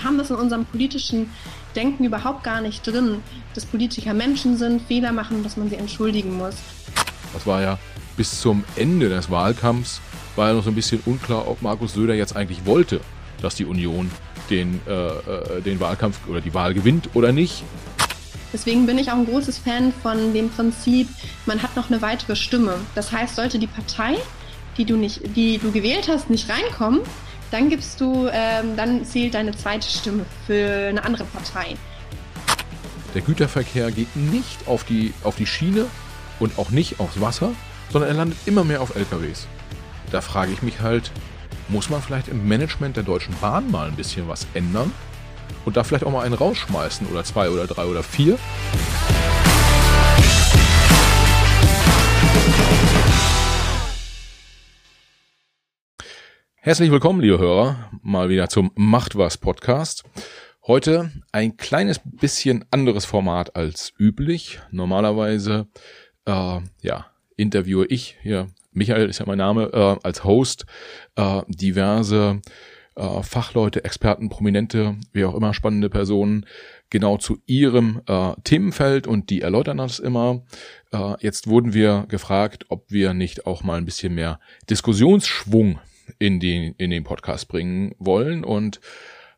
Wir haben das in unserem politischen Denken überhaupt gar nicht drin, dass Politiker Menschen sind, Fehler machen und dass man sie entschuldigen muss. Das war ja bis zum Ende des Wahlkampfs war ja noch so ein bisschen unklar, ob Markus Söder jetzt eigentlich wollte, dass die Union den, äh, äh den Wahlkampf oder die Wahl gewinnt oder nicht. Deswegen bin ich auch ein großes Fan von dem Prinzip, man hat noch eine weitere Stimme. Das heißt, sollte die Partei, die du nicht, die du gewählt hast, nicht reinkommen, dann gibst du, ähm, dann zählt deine zweite Stimme für eine andere Partei. Der Güterverkehr geht nicht auf die, auf die Schiene und auch nicht aufs Wasser, sondern er landet immer mehr auf LKWs. Da frage ich mich halt, muss man vielleicht im Management der Deutschen Bahn mal ein bisschen was ändern? Und da vielleicht auch mal einen rausschmeißen oder zwei oder drei oder vier? Herzlich willkommen, liebe Hörer, mal wieder zum Macht was Podcast. Heute ein kleines bisschen anderes Format als üblich. Normalerweise, äh, ja, interviewe ich hier, Michael ist ja mein Name, äh, als Host äh, diverse äh, Fachleute, Experten, Prominente, wie auch immer spannende Personen genau zu ihrem äh, Themenfeld und die erläutern das immer. Äh, jetzt wurden wir gefragt, ob wir nicht auch mal ein bisschen mehr Diskussionsschwung in den, in den Podcast bringen wollen. Und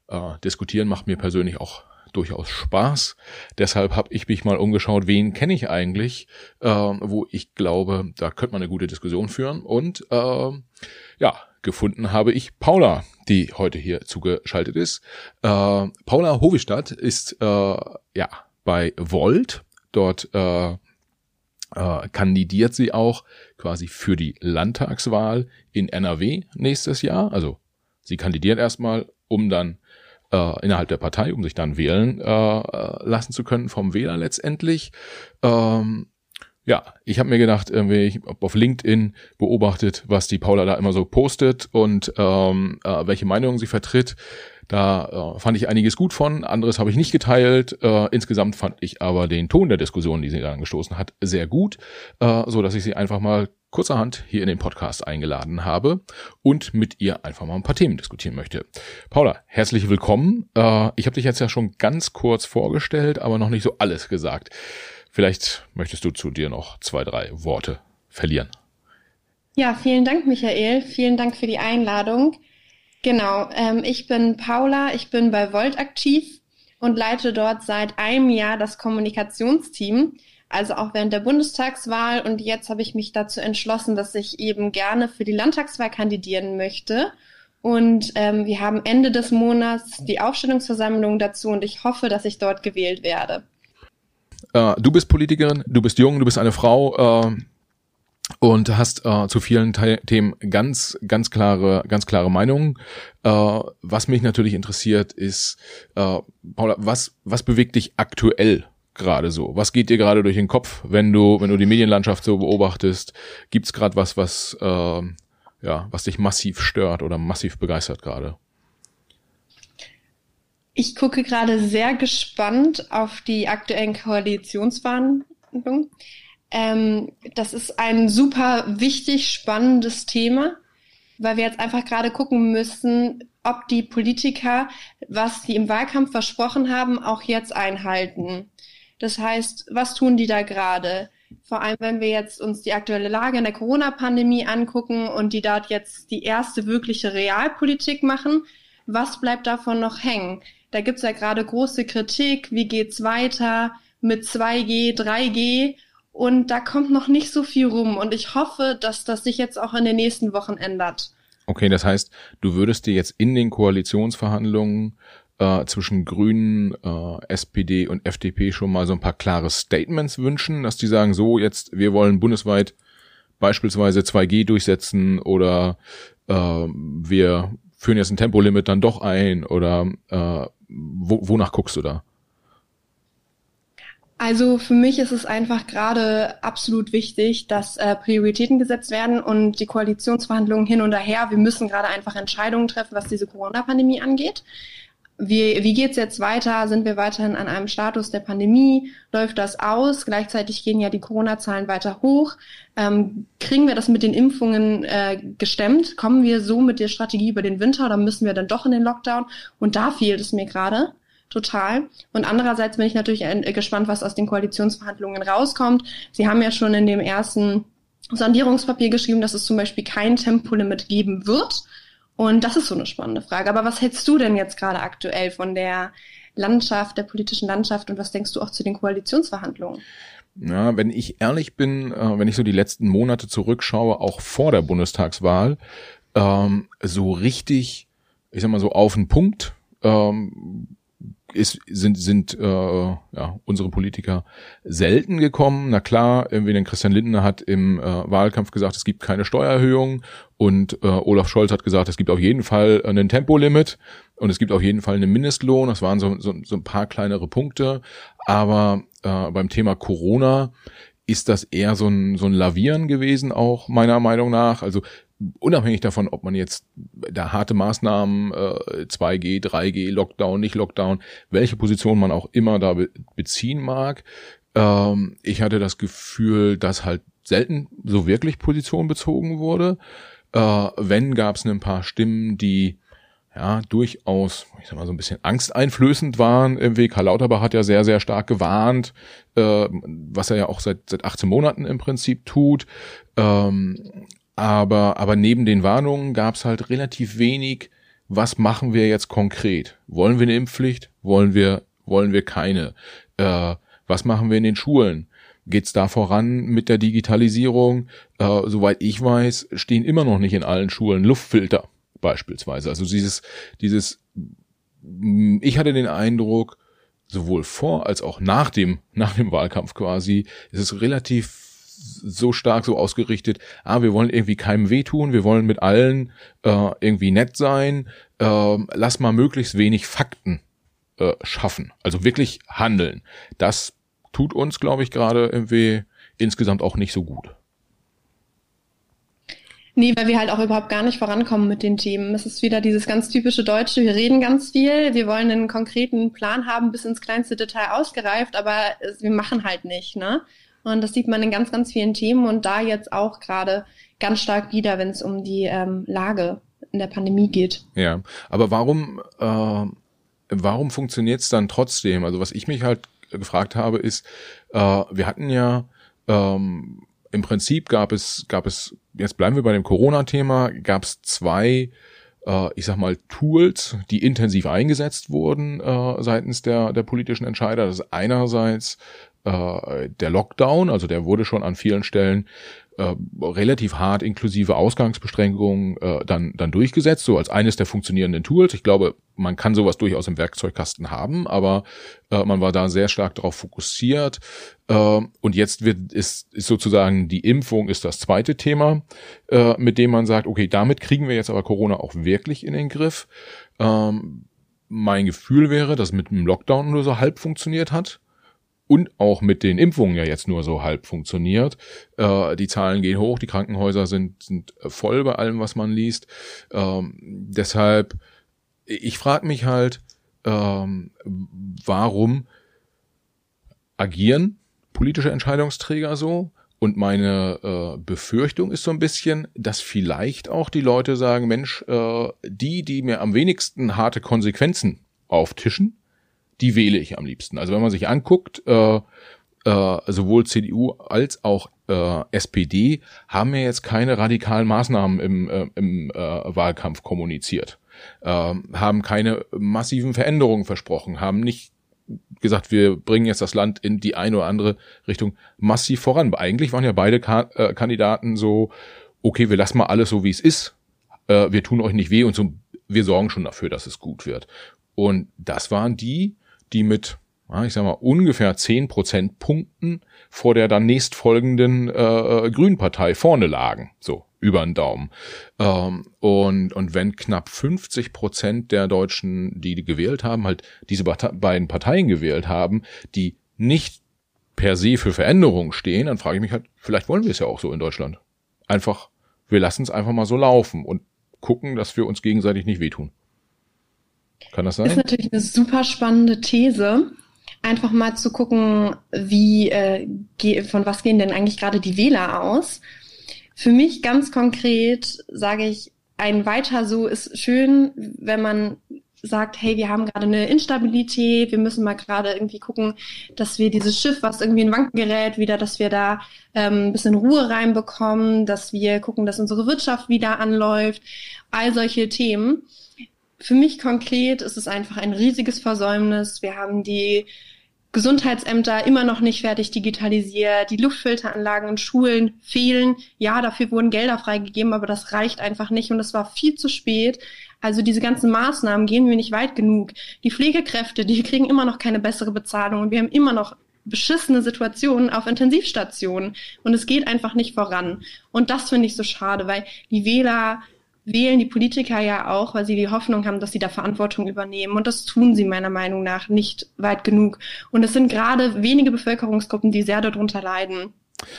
äh, diskutieren macht mir persönlich auch durchaus Spaß. Deshalb habe ich mich mal umgeschaut, wen kenne ich eigentlich, äh, wo ich glaube, da könnte man eine gute Diskussion führen. Und äh, ja, gefunden habe ich Paula, die heute hier zugeschaltet ist. Äh, Paula Hovistadt ist äh, ja bei Volt. Dort äh, äh, kandidiert sie auch quasi für die Landtagswahl in NRW nächstes Jahr. Also sie kandidiert erstmal, um dann äh, innerhalb der Partei, um sich dann wählen äh, lassen zu können vom Wähler letztendlich. Ähm, ja, ich habe mir gedacht, irgendwie, ich habe auf LinkedIn beobachtet, was die Paula da immer so postet und ähm, äh, welche Meinungen sie vertritt. Da äh, fand ich einiges gut von, anderes habe ich nicht geteilt. Äh, insgesamt fand ich aber den Ton der Diskussion, die sie da angestoßen hat, sehr gut, äh, so dass ich sie einfach mal kurzerhand hier in den Podcast eingeladen habe und mit ihr einfach mal ein paar Themen diskutieren möchte. Paula, herzlich willkommen. Äh, ich habe dich jetzt ja schon ganz kurz vorgestellt, aber noch nicht so alles gesagt. Vielleicht möchtest du zu dir noch zwei, drei Worte verlieren. Ja, vielen Dank, Michael. Vielen Dank für die Einladung. Genau, ähm, ich bin Paula, ich bin bei Volt aktiv und leite dort seit einem Jahr das Kommunikationsteam, also auch während der Bundestagswahl. Und jetzt habe ich mich dazu entschlossen, dass ich eben gerne für die Landtagswahl kandidieren möchte. Und ähm, wir haben Ende des Monats die Aufstellungsversammlung dazu und ich hoffe, dass ich dort gewählt werde. Äh, du bist Politikerin, du bist jung, du bist eine Frau äh, und hast äh, zu vielen Te Themen ganz, ganz klare, ganz klare Meinungen. Äh, was mich natürlich interessiert ist, äh, Paula, was, was bewegt dich aktuell gerade so? Was geht dir gerade durch den Kopf, wenn du, wenn du die Medienlandschaft so beobachtest? Gibt's gerade was, was, äh, ja, was dich massiv stört oder massiv begeistert gerade? Ich gucke gerade sehr gespannt auf die aktuellen Koalitionsverhandlungen. Ähm, das ist ein super wichtig, spannendes Thema, weil wir jetzt einfach gerade gucken müssen, ob die Politiker, was sie im Wahlkampf versprochen haben, auch jetzt einhalten. Das heißt, was tun die da gerade? Vor allem, wenn wir jetzt uns die aktuelle Lage in der Corona-Pandemie angucken und die dort jetzt die erste wirkliche Realpolitik machen, was bleibt davon noch hängen? Da gibt's ja gerade große Kritik, wie geht's weiter mit 2G, 3G und da kommt noch nicht so viel rum und ich hoffe, dass das sich jetzt auch in den nächsten Wochen ändert. Okay, das heißt, du würdest dir jetzt in den Koalitionsverhandlungen äh, zwischen Grünen, äh, SPD und FDP schon mal so ein paar klare Statements wünschen, dass die sagen, so jetzt, wir wollen bundesweit beispielsweise 2G durchsetzen oder äh, wir führen jetzt ein Tempolimit dann doch ein oder äh, wo, wonach guckst du da? Also für mich ist es einfach gerade absolut wichtig, dass äh, Prioritäten gesetzt werden und die Koalitionsverhandlungen hin und her. Wir müssen gerade einfach Entscheidungen treffen, was diese Corona-Pandemie angeht. wie, wie geht's jetzt weiter? Sind wir weiterhin an einem Status der Pandemie? Läuft das aus? Gleichzeitig gehen ja die Corona-Zahlen weiter hoch. Ähm, kriegen wir das mit den Impfungen äh, gestemmt? Kommen wir so mit der Strategie über den Winter oder müssen wir dann doch in den Lockdown? Und da fehlt es mir gerade total. Und andererseits bin ich natürlich äh, gespannt, was aus den Koalitionsverhandlungen rauskommt. Sie haben ja schon in dem ersten Sondierungspapier geschrieben, dass es zum Beispiel kein Tempolimit geben wird. Und das ist so eine spannende Frage. Aber was hältst du denn jetzt gerade aktuell von der Landschaft, der politischen Landschaft und was denkst du auch zu den Koalitionsverhandlungen? Ja, wenn ich ehrlich bin, äh, wenn ich so die letzten Monate zurückschaue, auch vor der Bundestagswahl, ähm, so richtig, ich sag mal so auf den Punkt, ähm, ist, sind, sind äh, ja, unsere Politiker selten gekommen. Na klar, irgendwie den Christian Lindner hat im äh, Wahlkampf gesagt, es gibt keine Steuererhöhung und äh, Olaf Scholz hat gesagt, es gibt auf jeden Fall ein Tempolimit und es gibt auf jeden Fall einen Mindestlohn. Das waren so, so, so ein paar kleinere Punkte. Aber äh, beim Thema Corona ist das eher so ein, so ein Lavieren gewesen, auch meiner Meinung nach. Also unabhängig davon, ob man jetzt da harte Maßnahmen, äh, 2G, 3G, Lockdown, nicht Lockdown, welche Position man auch immer da be beziehen mag, ähm, ich hatte das Gefühl, dass halt selten so wirklich Position bezogen wurde. Äh, wenn gab es ein paar Stimmen, die ja durchaus, ich sag mal so ein bisschen angsteinflößend waren. Irgendwie Karl Lauterbach hat ja sehr sehr stark gewarnt, äh, was er ja auch seit seit 18 Monaten im Prinzip tut. Ähm, aber, aber neben den Warnungen gab es halt relativ wenig, was machen wir jetzt konkret? Wollen wir eine Impfpflicht? Wollen wir, wollen wir keine? Äh, was machen wir in den Schulen? Geht's da voran mit der Digitalisierung? Äh, soweit ich weiß, stehen immer noch nicht in allen Schulen Luftfilter beispielsweise. Also dieses, dieses, ich hatte den Eindruck, sowohl vor als auch nach dem, nach dem Wahlkampf quasi, ist es relativ so stark so ausgerichtet, ah, wir wollen irgendwie keinem wehtun, wir wollen mit allen äh, irgendwie nett sein, äh, lass mal möglichst wenig Fakten äh, schaffen, also wirklich handeln. Das tut uns, glaube ich, gerade irgendwie insgesamt auch nicht so gut. Nee, weil wir halt auch überhaupt gar nicht vorankommen mit den Themen. Es ist wieder dieses ganz typische Deutsche, wir reden ganz viel, wir wollen einen konkreten Plan haben, bis ins kleinste Detail ausgereift, aber wir machen halt nicht, ne? Und das sieht man in ganz, ganz vielen Themen und da jetzt auch gerade ganz stark wieder, wenn es um die ähm, Lage in der Pandemie geht. Ja, aber warum, äh, warum funktioniert es dann trotzdem? Also was ich mich halt gefragt habe, ist, äh, wir hatten ja ähm, im Prinzip gab es, gab es, jetzt bleiben wir bei dem Corona-Thema, gab es zwei äh, ich sag mal, Tools, die intensiv eingesetzt wurden äh, seitens der, der politischen Entscheider. Das ist einerseits äh, der Lockdown, also der wurde schon an vielen Stellen äh, relativ hart inklusive Ausgangsbeschränkungen äh, dann, dann durchgesetzt, so als eines der funktionierenden Tools. Ich glaube, man kann sowas durchaus im Werkzeugkasten haben, aber äh, man war da sehr stark darauf fokussiert. Äh, und jetzt wird ist, ist sozusagen die Impfung ist das zweite Thema, äh, mit dem man sagt, okay, damit kriegen wir jetzt aber Corona auch wirklich in den Griff. Ähm, mein Gefühl wäre, dass mit dem Lockdown nur so halb funktioniert hat und auch mit den Impfungen ja jetzt nur so halb funktioniert. Äh, die Zahlen gehen hoch, die Krankenhäuser sind, sind voll bei allem, was man liest. Ähm, deshalb, ich frage mich halt, ähm, warum agieren politische Entscheidungsträger so? Und meine äh, Befürchtung ist so ein bisschen, dass vielleicht auch die Leute sagen, Mensch, äh, die, die mir am wenigsten harte Konsequenzen auftischen, die wähle ich am liebsten. Also wenn man sich anguckt, äh, äh, sowohl CDU als auch äh, SPD haben ja jetzt keine radikalen Maßnahmen im, äh, im äh, Wahlkampf kommuniziert, äh, haben keine massiven Veränderungen versprochen, haben nicht gesagt, wir bringen jetzt das Land in die eine oder andere Richtung massiv voran. Eigentlich waren ja beide Ka äh, Kandidaten so, okay, wir lassen mal alles so, wie es ist. Äh, wir tun euch nicht weh und so, wir sorgen schon dafür, dass es gut wird. Und das waren die, die mit, ich sag mal, ungefähr zehn Prozentpunkten vor der dann nächstfolgenden äh, Grünen Partei vorne lagen. So, über den Daumen. Ähm, und, und wenn knapp 50 Prozent der Deutschen, die, die gewählt haben, halt diese beiden Parteien gewählt haben, die nicht per se für Veränderungen stehen, dann frage ich mich halt, vielleicht wollen wir es ja auch so in Deutschland. Einfach, wir lassen es einfach mal so laufen und gucken, dass wir uns gegenseitig nicht wehtun. Kann das sein? Ist natürlich eine super spannende These. Einfach mal zu gucken, wie äh, von was gehen denn eigentlich gerade die Wähler aus. Für mich ganz konkret sage ich, ein weiter so ist schön, wenn man sagt, hey, wir haben gerade eine Instabilität, wir müssen mal gerade irgendwie gucken, dass wir dieses Schiff, was irgendwie in Wanken gerät, wieder, dass wir da ähm, ein bisschen Ruhe reinbekommen, dass wir gucken, dass unsere Wirtschaft wieder anläuft, all solche Themen. Für mich konkret ist es einfach ein riesiges Versäumnis. Wir haben die Gesundheitsämter immer noch nicht fertig digitalisiert, die Luftfilteranlagen in Schulen fehlen. Ja, dafür wurden Gelder freigegeben, aber das reicht einfach nicht und es war viel zu spät. Also diese ganzen Maßnahmen gehen wir nicht weit genug. Die Pflegekräfte, die kriegen immer noch keine bessere Bezahlung und wir haben immer noch beschissene Situationen auf Intensivstationen und es geht einfach nicht voran. Und das finde ich so schade, weil die Wähler wählen die Politiker ja auch, weil sie die Hoffnung haben, dass sie da Verantwortung übernehmen. Und das tun sie meiner Meinung nach nicht weit genug. Und es sind gerade wenige Bevölkerungsgruppen, die sehr darunter leiden.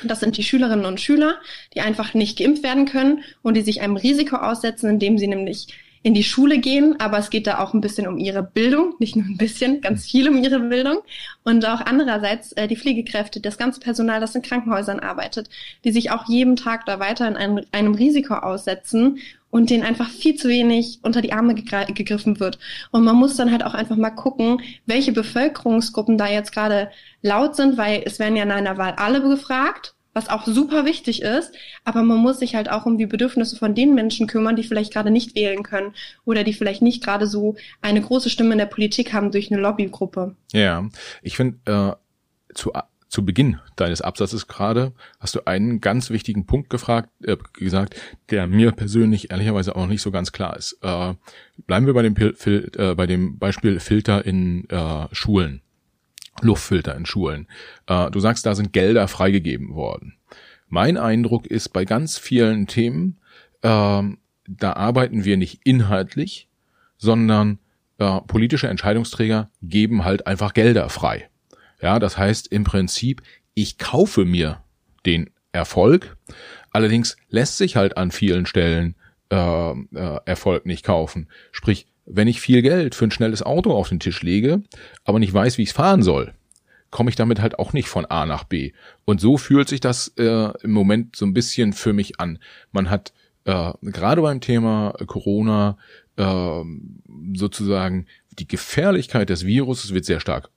Das sind die Schülerinnen und Schüler, die einfach nicht geimpft werden können und die sich einem Risiko aussetzen, indem sie nämlich in die Schule gehen, aber es geht da auch ein bisschen um ihre Bildung, nicht nur ein bisschen, ganz viel um ihre Bildung. Und auch andererseits äh, die Pflegekräfte, das ganze Personal, das in Krankenhäusern arbeitet, die sich auch jeden Tag da weiter in einem, einem Risiko aussetzen und denen einfach viel zu wenig unter die Arme gegriffen wird. Und man muss dann halt auch einfach mal gucken, welche Bevölkerungsgruppen da jetzt gerade laut sind, weil es werden ja in einer Wahl alle gefragt was auch super wichtig ist, aber man muss sich halt auch um die Bedürfnisse von den Menschen kümmern, die vielleicht gerade nicht wählen können oder die vielleicht nicht gerade so eine große Stimme in der Politik haben durch eine Lobbygruppe. Ja, ich finde, äh, zu, zu Beginn deines Absatzes gerade hast du einen ganz wichtigen Punkt gefragt, äh, gesagt, der mir persönlich ehrlicherweise auch noch nicht so ganz klar ist. Äh, bleiben wir bei dem, Fil äh, bei dem Beispiel Filter in äh, Schulen. Luftfilter in Schulen. Äh, du sagst, da sind Gelder freigegeben worden. Mein Eindruck ist bei ganz vielen Themen, äh, da arbeiten wir nicht inhaltlich, sondern äh, politische Entscheidungsträger geben halt einfach Gelder frei. Ja, das heißt im Prinzip, ich kaufe mir den Erfolg. Allerdings lässt sich halt an vielen Stellen äh, äh, Erfolg nicht kaufen. Sprich, wenn ich viel Geld für ein schnelles Auto auf den Tisch lege, aber nicht weiß, wie ich es fahren soll, komme ich damit halt auch nicht von A nach B. Und so fühlt sich das äh, im Moment so ein bisschen für mich an. Man hat äh, gerade beim Thema Corona äh, sozusagen die Gefährlichkeit des Virus wird sehr stark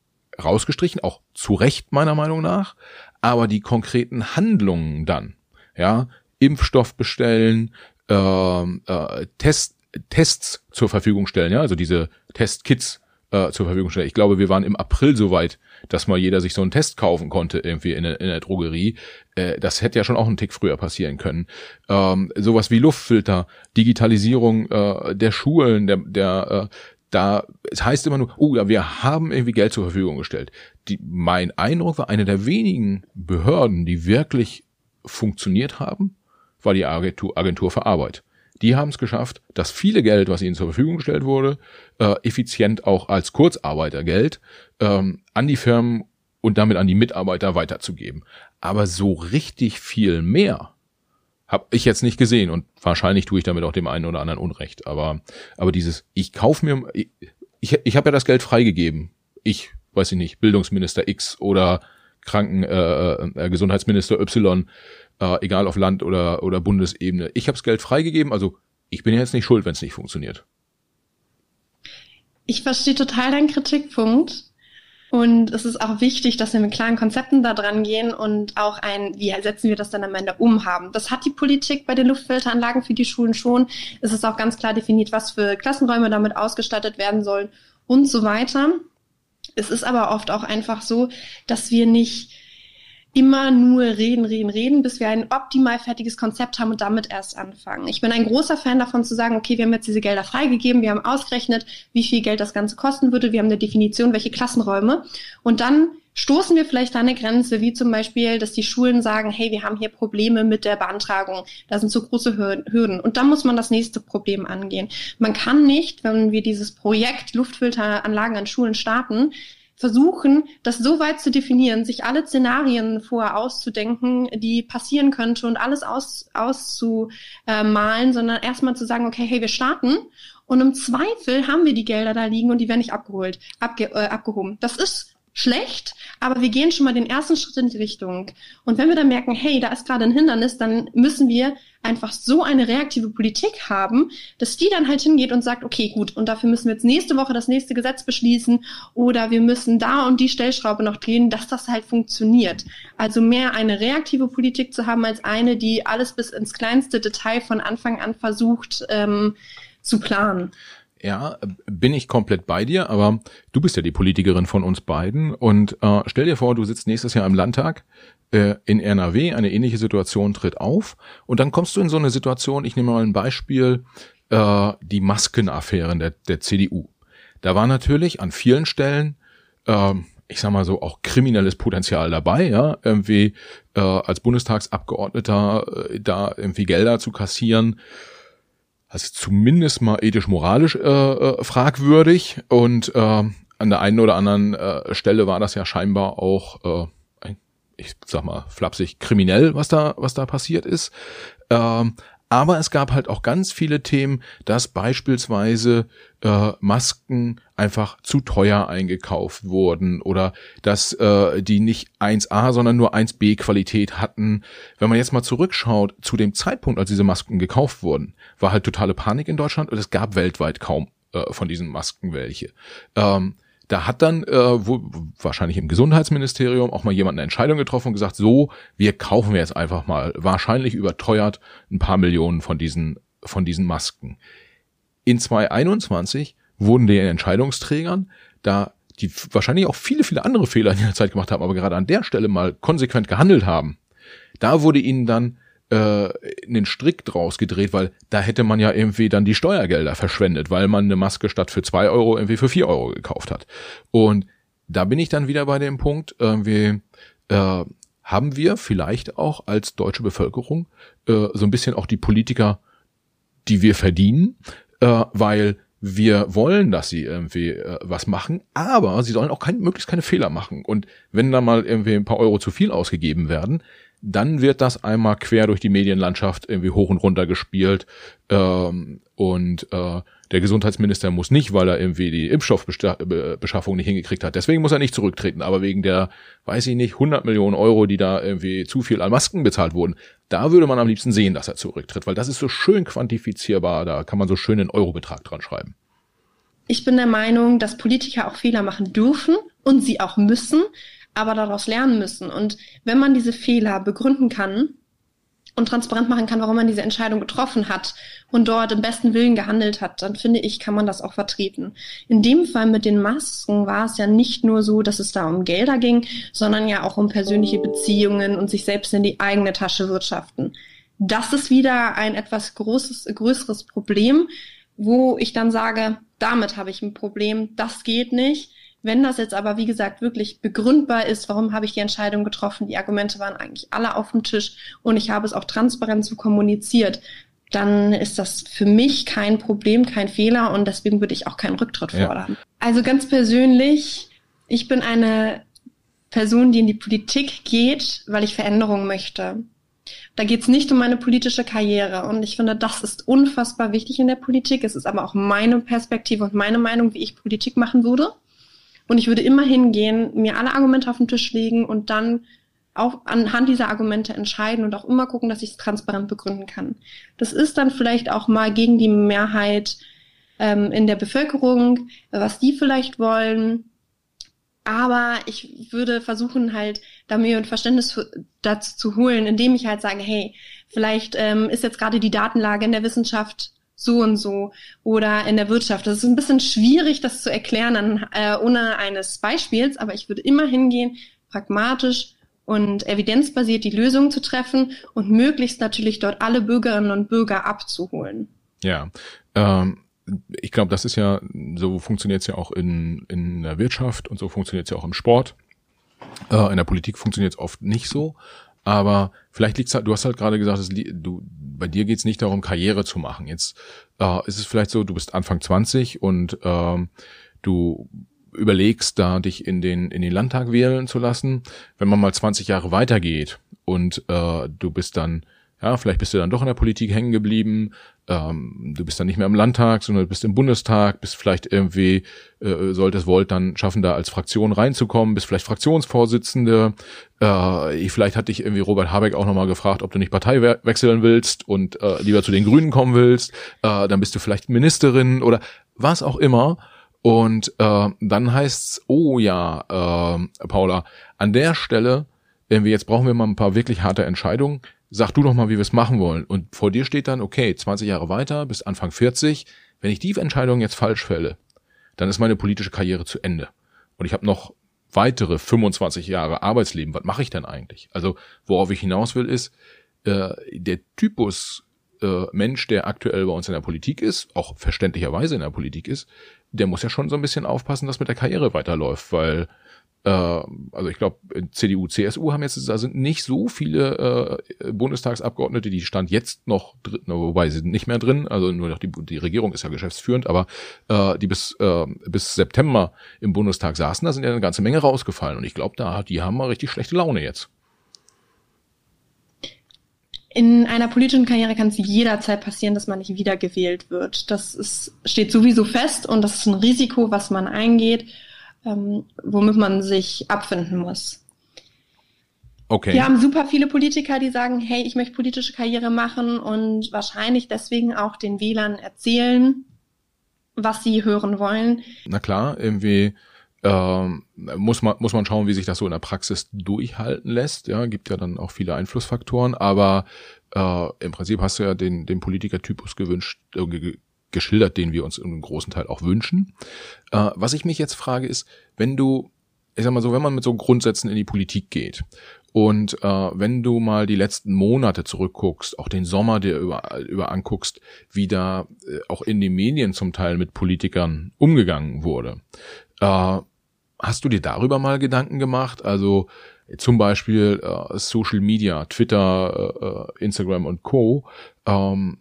rausgestrichen, auch zu Recht meiner Meinung nach, aber die konkreten Handlungen dann, ja, Impfstoff bestellen, äh, äh, Test Tests zur Verfügung stellen, ja, also diese Testkits äh, zur Verfügung stellen. Ich glaube, wir waren im April soweit, dass mal jeder sich so einen Test kaufen konnte irgendwie in in der Drogerie. Äh, das hätte ja schon auch einen Tick früher passieren können. Ähm, sowas wie Luftfilter, Digitalisierung äh, der Schulen, der, der äh, da, es heißt immer nur, oh ja, wir haben irgendwie Geld zur Verfügung gestellt. Die, mein Eindruck war, eine der wenigen Behörden, die wirklich funktioniert haben, war die Agentur, Agentur für Arbeit die haben es geschafft, dass viele Geld, was ihnen zur Verfügung gestellt wurde, äh, effizient auch als Kurzarbeitergeld ähm, an die Firmen und damit an die Mitarbeiter weiterzugeben. Aber so richtig viel mehr habe ich jetzt nicht gesehen und wahrscheinlich tue ich damit auch dem einen oder anderen Unrecht. Aber aber dieses, ich kauf mir, ich ich, ich habe ja das Geld freigegeben. Ich weiß ich nicht, Bildungsminister X oder Kranken äh, äh, Gesundheitsminister Y äh, egal auf Land oder, oder Bundesebene. Ich habe das Geld freigegeben, also ich bin jetzt nicht schuld, wenn es nicht funktioniert. Ich verstehe total deinen Kritikpunkt. Und es ist auch wichtig, dass wir mit klaren Konzepten da dran gehen und auch ein, wie setzen wir das dann am Ende um haben. Das hat die Politik bei den Luftfilteranlagen für die Schulen schon. Es ist auch ganz klar definiert, was für Klassenräume damit ausgestattet werden sollen und so weiter. Es ist aber oft auch einfach so, dass wir nicht immer nur reden, reden, reden, bis wir ein optimal fertiges Konzept haben und damit erst anfangen. Ich bin ein großer Fan davon zu sagen, okay, wir haben jetzt diese Gelder freigegeben, wir haben ausgerechnet, wie viel Geld das Ganze kosten würde, wir haben eine Definition, welche Klassenräume und dann stoßen wir vielleicht an eine Grenze, wie zum Beispiel, dass die Schulen sagen, hey, wir haben hier Probleme mit der Beantragung, da sind so große Hürden. Und dann muss man das nächste Problem angehen. Man kann nicht, wenn wir dieses Projekt Luftfilteranlagen an Schulen starten, versuchen, das so weit zu definieren, sich alle Szenarien vorher auszudenken, die passieren könnte und alles aus, auszumalen, sondern erstmal zu sagen, okay, hey, wir starten Und im Zweifel haben wir die Gelder da liegen und die werden nicht abgeholt, abge, äh, abgehoben. Das ist schlecht, aber wir gehen schon mal den ersten Schritt in die Richtung. Und wenn wir dann merken, hey, da ist gerade ein Hindernis, dann müssen wir einfach so eine reaktive Politik haben, dass die dann halt hingeht und sagt, okay, gut, und dafür müssen wir jetzt nächste Woche das nächste Gesetz beschließen oder wir müssen da und die Stellschraube noch drehen, dass das halt funktioniert. Also mehr eine reaktive Politik zu haben als eine, die alles bis ins kleinste Detail von Anfang an versucht ähm, zu planen. Ja, bin ich komplett bei dir, aber du bist ja die Politikerin von uns beiden und äh, stell dir vor, du sitzt nächstes Jahr im Landtag äh, in NRW, eine ähnliche Situation tritt auf und dann kommst du in so eine Situation, ich nehme mal ein Beispiel, äh, die Maskenaffären der, der CDU. Da war natürlich an vielen Stellen, äh, ich sag mal so, auch kriminelles Potenzial dabei, ja, irgendwie äh, als Bundestagsabgeordneter äh, da irgendwie Gelder zu kassieren also zumindest mal ethisch-moralisch äh, äh, fragwürdig und äh, an der einen oder anderen äh, Stelle war das ja scheinbar auch, äh, ich sag mal, flapsig kriminell, was da, was da passiert ist. Ähm, aber es gab halt auch ganz viele Themen, dass beispielsweise äh, Masken einfach zu teuer eingekauft wurden oder dass äh, die nicht 1A, sondern nur 1B Qualität hatten. Wenn man jetzt mal zurückschaut, zu dem Zeitpunkt, als diese Masken gekauft wurden, war halt totale Panik in Deutschland und es gab weltweit kaum äh, von diesen Masken welche. Ähm, da hat dann äh, wo, wahrscheinlich im Gesundheitsministerium auch mal jemand eine Entscheidung getroffen und gesagt, so, wir kaufen jetzt einfach mal wahrscheinlich überteuert ein paar Millionen von diesen von diesen Masken. In 2021 wurden den Entscheidungsträgern da die wahrscheinlich auch viele, viele andere Fehler in der Zeit gemacht haben, aber gerade an der Stelle mal konsequent gehandelt haben. Da wurde ihnen dann äh, einen Strick draus gedreht, weil da hätte man ja irgendwie dann die Steuergelder verschwendet, weil man eine Maske statt für zwei Euro irgendwie für vier Euro gekauft hat. Und da bin ich dann wieder bei dem Punkt, irgendwie äh, haben wir vielleicht auch als deutsche Bevölkerung äh, so ein bisschen auch die Politiker, die wir verdienen, äh, weil wir wollen, dass sie irgendwie äh, was machen, aber sie sollen auch kein, möglichst keine Fehler machen. Und wenn da mal irgendwie ein paar Euro zu viel ausgegeben werden, dann wird das einmal quer durch die Medienlandschaft irgendwie hoch und runter gespielt. Ähm, und äh, der Gesundheitsminister muss nicht, weil er irgendwie die Impfstoffbeschaffung nicht hingekriegt hat. Deswegen muss er nicht zurücktreten. Aber wegen der, weiß ich nicht, 100 Millionen Euro, die da irgendwie zu viel an Masken bezahlt wurden, da würde man am liebsten sehen, dass er zurücktritt, weil das ist so schön quantifizierbar. Da kann man so schön einen Eurobetrag dran schreiben. Ich bin der Meinung, dass Politiker auch Fehler machen dürfen und sie auch müssen aber daraus lernen müssen. Und wenn man diese Fehler begründen kann und transparent machen kann, warum man diese Entscheidung getroffen hat und dort im besten Willen gehandelt hat, dann finde ich, kann man das auch vertreten. In dem Fall mit den Masken war es ja nicht nur so, dass es da um Gelder ging, sondern ja auch um persönliche Beziehungen und sich selbst in die eigene Tasche wirtschaften. Das ist wieder ein etwas großes, größeres Problem, wo ich dann sage, damit habe ich ein Problem, das geht nicht wenn das jetzt aber, wie gesagt, wirklich begründbar ist, warum habe ich die Entscheidung getroffen, die Argumente waren eigentlich alle auf dem Tisch und ich habe es auch transparent so kommuniziert, dann ist das für mich kein Problem, kein Fehler und deswegen würde ich auch keinen Rücktritt ja. fordern. Also ganz persönlich, ich bin eine Person, die in die Politik geht, weil ich Veränderungen möchte. Da geht es nicht um meine politische Karriere. Und ich finde, das ist unfassbar wichtig in der Politik. Es ist aber auch meine Perspektive und meine Meinung, wie ich Politik machen würde. Und ich würde immer hingehen, mir alle Argumente auf den Tisch legen und dann auch anhand dieser Argumente entscheiden und auch immer gucken, dass ich es transparent begründen kann. Das ist dann vielleicht auch mal gegen die Mehrheit ähm, in der Bevölkerung, was die vielleicht wollen. Aber ich würde versuchen halt, da mir ein Verständnis dazu zu holen, indem ich halt sage, hey, vielleicht ähm, ist jetzt gerade die Datenlage in der Wissenschaft so und so oder in der Wirtschaft. Das ist ein bisschen schwierig, das zu erklären an, äh, ohne eines Beispiels, aber ich würde immer hingehen, pragmatisch und evidenzbasiert die Lösungen zu treffen und möglichst natürlich dort alle Bürgerinnen und Bürger abzuholen. Ja, ähm, ich glaube, das ist ja, so funktioniert es ja auch in, in der Wirtschaft und so funktioniert es ja auch im Sport. Äh, in der Politik funktioniert es oft nicht so. Aber vielleicht liegt's halt, du hast halt gerade gesagt, dass du, bei dir geht's nicht darum, Karriere zu machen. Jetzt äh, ist es vielleicht so, du bist Anfang 20 und ähm, du überlegst, da dich in den, in den Landtag wählen zu lassen. Wenn man mal 20 Jahre weitergeht und äh, du bist dann Ja, vielleicht bist du dann doch in der Politik hängen geblieben. Ähm, du bist dann nicht mehr im Landtag, sondern du bist im Bundestag, bist vielleicht irgendwie, äh, solltest wollt dann schaffen, da als Fraktion reinzukommen, bist vielleicht Fraktionsvorsitzende. Äh, vielleicht hat dich irgendwie Robert Habeck auch nochmal gefragt, ob du nicht Partei we wechseln willst und äh, lieber zu den Grünen kommen willst. Äh, dann bist du vielleicht Ministerin oder was auch immer. Und äh, dann heißt's, oh ja, äh, Paula, an der Stelle, irgendwie jetzt brauchen wir mal ein paar wirklich harte Entscheidungen sag du doch mal, wie wir es machen wollen. Und vor dir steht dann, okay, 20 Jahre weiter, bis Anfang 40, wenn ich die Entscheidung jetzt falsch fälle, dann ist meine politische Karriere zu Ende. Und ich habe noch weitere 25 Jahre Arbeitsleben. Was mache ich denn eigentlich? Also, worauf ich hinaus will, ist, äh, der Typus äh, Mensch, der aktuell bei uns in der Politik ist, auch verständlicherweise in der Politik ist, der muss ja schon so ein bisschen aufpassen, dass mit der Karriere weiterläuft, weil also ich glaube, CDU, CSU haben jetzt, da sind nicht so viele äh, Bundestagsabgeordnete, die stand jetzt noch drin, wobei sie sind nicht mehr drin, also nur noch die, die Regierung ist ja geschäftsführend, aber äh, die bis, äh, bis September im Bundestag saßen, da sind ja eine ganze Menge rausgefallen und ich glaube, da die haben mal richtig schlechte Laune jetzt. In einer politischen Karriere kann es jederzeit passieren, dass man nicht wiedergewählt wird. Das ist, steht sowieso fest und das ist ein Risiko, was man eingeht ähm, womit man sich abfinden muss. Okay. Wir haben super viele Politiker, die sagen, hey, ich möchte politische Karriere machen und wahrscheinlich deswegen auch den Wählern erzählen, was sie hören wollen. Na klar, irgendwie ähm, muss man muss man schauen, wie sich das so in der Praxis durchhalten lässt. Ja, gibt ja dann auch viele Einflussfaktoren, aber äh, im Prinzip hast du ja den den Politikertypus gewünscht äh, geschildert, den wir uns im großen Teil auch wünschen. Äh, was ich mich jetzt frage ist, wenn du, ich sag mal so, wenn man mit so Grundsätzen in die Politik geht und äh, wenn du mal die letzten Monate zurückguckst, auch den Sommer dir über, über anguckst, wie da äh, auch in den Medien zum Teil mit Politikern umgegangen wurde, äh, hast du dir darüber mal Gedanken gemacht? Also zum Beispiel äh, Social Media, Twitter, äh, äh Instagram und Co. Ähm,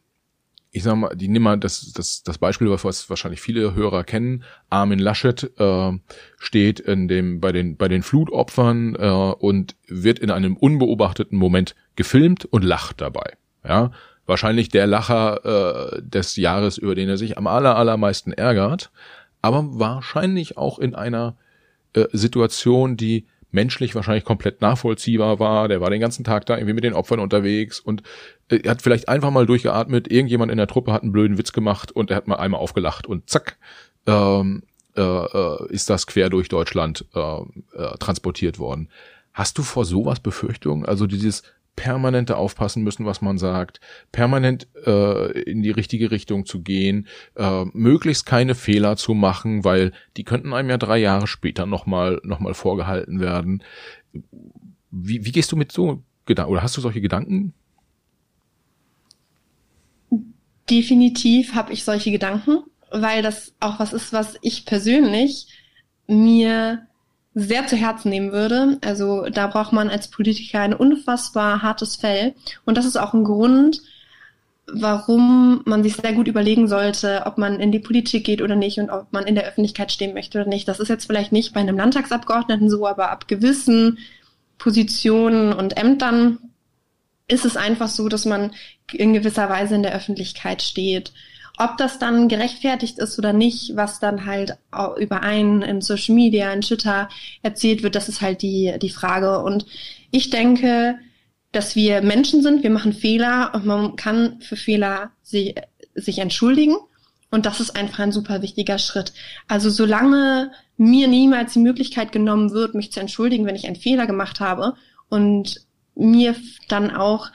ich sag mal, die nimm mal das, das, das Beispiel, was wahrscheinlich viele Hörer kennen. Armin Laschet äh, steht in dem, bei, den, bei den Flutopfern äh, und wird in einem unbeobachteten Moment gefilmt und lacht dabei. Ja, wahrscheinlich der Lacher äh, des Jahres, über den er sich am aller, allermeisten ärgert, aber wahrscheinlich auch in einer äh, Situation, die menschlich wahrscheinlich komplett nachvollziehbar war. Der war den ganzen Tag da irgendwie mit den Opfern unterwegs und äh, er hat vielleicht einfach mal durchgeatmet. Irgendjemand in der Truppe hat einen blöden Witz gemacht und er hat mal einmal aufgelacht und zack, ähm, äh, äh, ist das quer durch Deutschland äh, äh, transportiert worden. Hast du vor sowas Befürchtungen? Also dieses permanente aufpassen müssen, was man sagt, permanent äh, in die richtige Richtung zu gehen, äh, möglichst keine Fehler zu machen, weil die könnten einem ja drei Jahre später nochmal noch mal vorgehalten werden. Wie, wie gehst du mit so Gedanken, oder hast du solche Gedanken? Definitiv habe ich solche Gedanken, weil das auch was ist, was ich persönlich mir sehr zu Herzen nehmen würde. Also da braucht man als Politiker ein unfassbar hartes Fell. Und das ist auch ein Grund, warum man sich sehr gut überlegen sollte, ob man in die Politik geht oder nicht und ob man in der Öffentlichkeit stehen möchte oder nicht. Das ist jetzt vielleicht nicht bei einem Landtagsabgeordneten so, aber ab gewissen Positionen und Ämtern ist es einfach so, dass man in gewisser Weise in der Öffentlichkeit steht. Ob das dann gerechtfertigt ist oder nicht, was dann halt über einen in Social Media, in Twitter erzählt wird, das ist halt die, die Frage. Und ich denke, dass wir Menschen sind, wir machen Fehler und man kann für Fehler sich, sich entschuldigen. Und das ist einfach ein super wichtiger Schritt. Also solange mir niemals die Möglichkeit genommen wird, mich zu entschuldigen, wenn ich einen Fehler gemacht habe und mir dann auch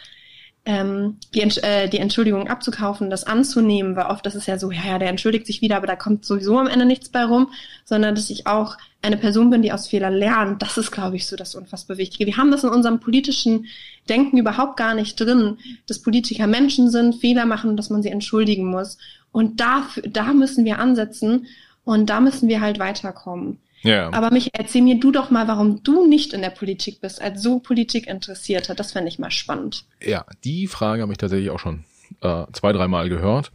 ähm, die, äh, die Entschuldigung abzukaufen, das anzunehmen, weil oft das ist ja so, ja, ja, der entschuldigt sich wieder, aber da kommt sowieso am Ende nichts bei rum, sondern dass ich auch eine Person bin, die aus Fehlern lernt. Das ist, glaube ich, so das unfassbar Wichtige. Wir haben das in unserem politischen Denken überhaupt gar nicht drin, dass Politiker Menschen sind, Fehler machen dass man sie entschuldigen muss. Und da, da müssen wir ansetzen und da müssen wir halt weiterkommen. Ja. Aber mich erzähl mir du doch mal, warum du nicht in der Politik bist, als so Politik interessiert Das fände ich mal spannend. Ja, die Frage habe ich tatsächlich auch schon äh, zwei, dreimal gehört.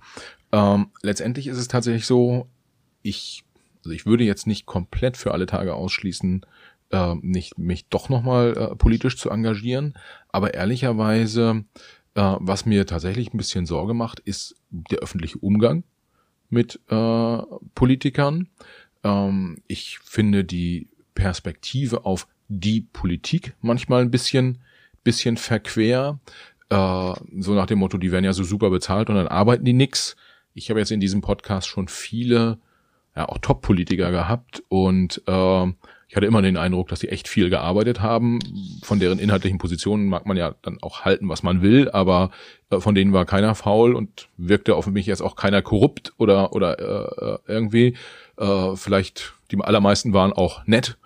Ähm, letztendlich ist es tatsächlich so, ich, also ich würde jetzt nicht komplett für alle Tage ausschließen, äh, nicht mich doch nochmal äh, politisch zu engagieren, aber ehrlicherweise Äh, was mir tatsächlich ein bisschen Sorge macht, ist der öffentliche Umgang mit äh, Politikern. Ähm, ich finde die Perspektive auf die Politik manchmal ein bisschen, bisschen verquer. Äh, so nach dem Motto, die werden ja so super bezahlt und dann arbeiten die nix. Ich habe jetzt in diesem Podcast schon viele, ja auch Top-Politiker gehabt und äh, ich hatte immer den Eindruck, dass sie echt viel gearbeitet haben. Von deren inhaltlichen Positionen mag man ja dann auch halten, was man will, aber äh, von denen war keiner faul und wirkte auf mich jetzt auch keiner korrupt oder oder äh, äh irgendwie. Äh, vielleicht die allermeisten waren auch nett.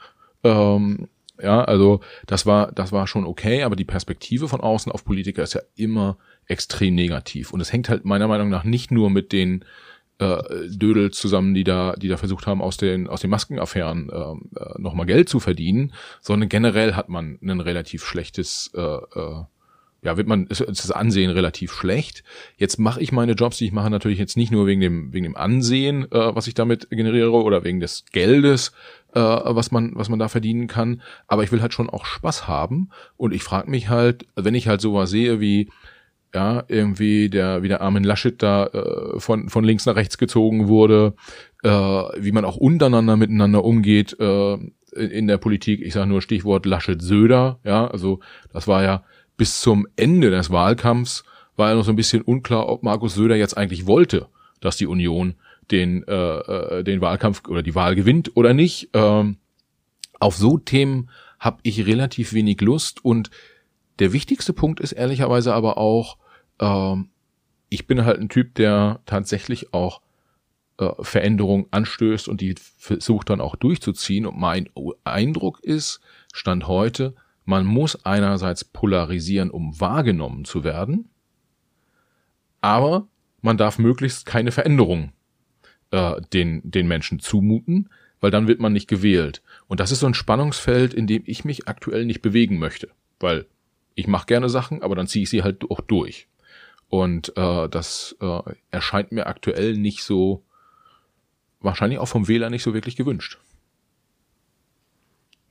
Ähm, ja, also das war das war schon okay, aber die Perspektive von außen auf Politiker ist ja immer extrem negativ und es hängt halt meiner Meinung nach nicht nur mit den äh, Dödel zusammen, die da, die da versucht haben, aus den, aus den Maskenaffären ähm, äh, nochmal Geld zu verdienen, sondern generell hat man ein relativ schlechtes, äh, äh, ja, wird man, ist, ist das Ansehen relativ schlecht. Jetzt mache ich meine Jobs, die ich mache, natürlich jetzt nicht nur wegen dem, wegen dem Ansehen, äh, was ich damit generiere, oder wegen des Geldes, äh, was man, was man da verdienen kann. Aber ich will halt schon auch Spaß haben. Und ich frage mich halt, wenn ich halt sowas sehe wie, ja, irgendwie der, wie der Armin Laschet da äh, von, von links nach rechts gezogen wurde, äh, wie man auch untereinander miteinander umgeht äh, in der Politik. Ich sage nur Stichwort Laschet-Söder, ja, also das war ja bis zum Ende des Wahlkampfs war ja noch so ein bisschen unklar, ob Markus Söder jetzt eigentlich wollte, dass die Union den, äh, äh den Wahlkampf oder die Wahl gewinnt oder nicht. Ähm, auf so Themen habe ich relativ wenig Lust und der wichtigste Punkt ist ehrlicherweise aber auch, ähm, ich bin halt ein Typ, der tatsächlich auch äh, Veränderungen anstößt und die versucht dann auch durchzuziehen. Und mein Eindruck ist, Stand heute, man muss einerseits polarisieren, um wahrgenommen zu werden, aber man darf möglichst keine Veränderung äh, den, den Menschen zumuten, weil dann wird man nicht gewählt. Und das ist so ein Spannungsfeld, in dem ich mich aktuell nicht bewegen möchte, weil ich mache gerne Sachen, aber dann ziehe ich sie halt auch durch. Und äh, das äh, erscheint mir aktuell nicht so, wahrscheinlich auch vom Wähler nicht so wirklich gewünscht.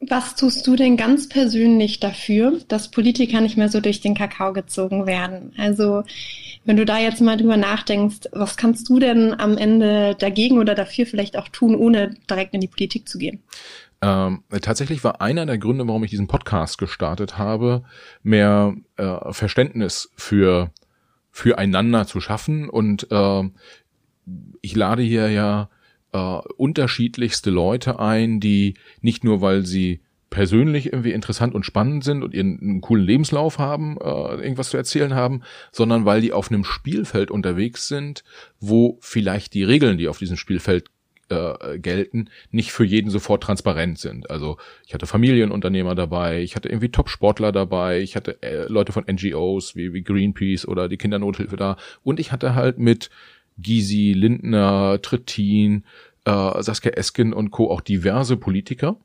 Was tust du denn ganz persönlich dafür, dass Politiker nicht mehr so durch den Kakao gezogen werden? Also, wenn du da jetzt mal drüber nachdenkst, was kannst du denn am Ende dagegen oder dafür vielleicht auch tun, ohne direkt in die Politik zu gehen? Ähm, tatsächlich war einer der Gründe, warum ich diesen Podcast gestartet habe, mehr äh, Verständnis für füreinander zu schaffen. Und äh, ich lade hier ja äh, unterschiedlichste Leute ein, die nicht nur, weil sie persönlich irgendwie interessant und spannend sind und ihren einen coolen Lebenslauf haben, äh, irgendwas zu erzählen haben, sondern weil die auf einem Spielfeld unterwegs sind, wo vielleicht die Regeln, die auf diesem Spielfeld äh, gelten, nicht für jeden sofort transparent sind. Also ich hatte Familienunternehmer dabei, ich hatte irgendwie Top-Sportler dabei, ich hatte äh, Leute von NGOs wie, wie Greenpeace oder die Kindernothilfe da und ich hatte halt mit Gysi, Lindner, Trittin, äh, Saskia Esken und Co. auch diverse Politiker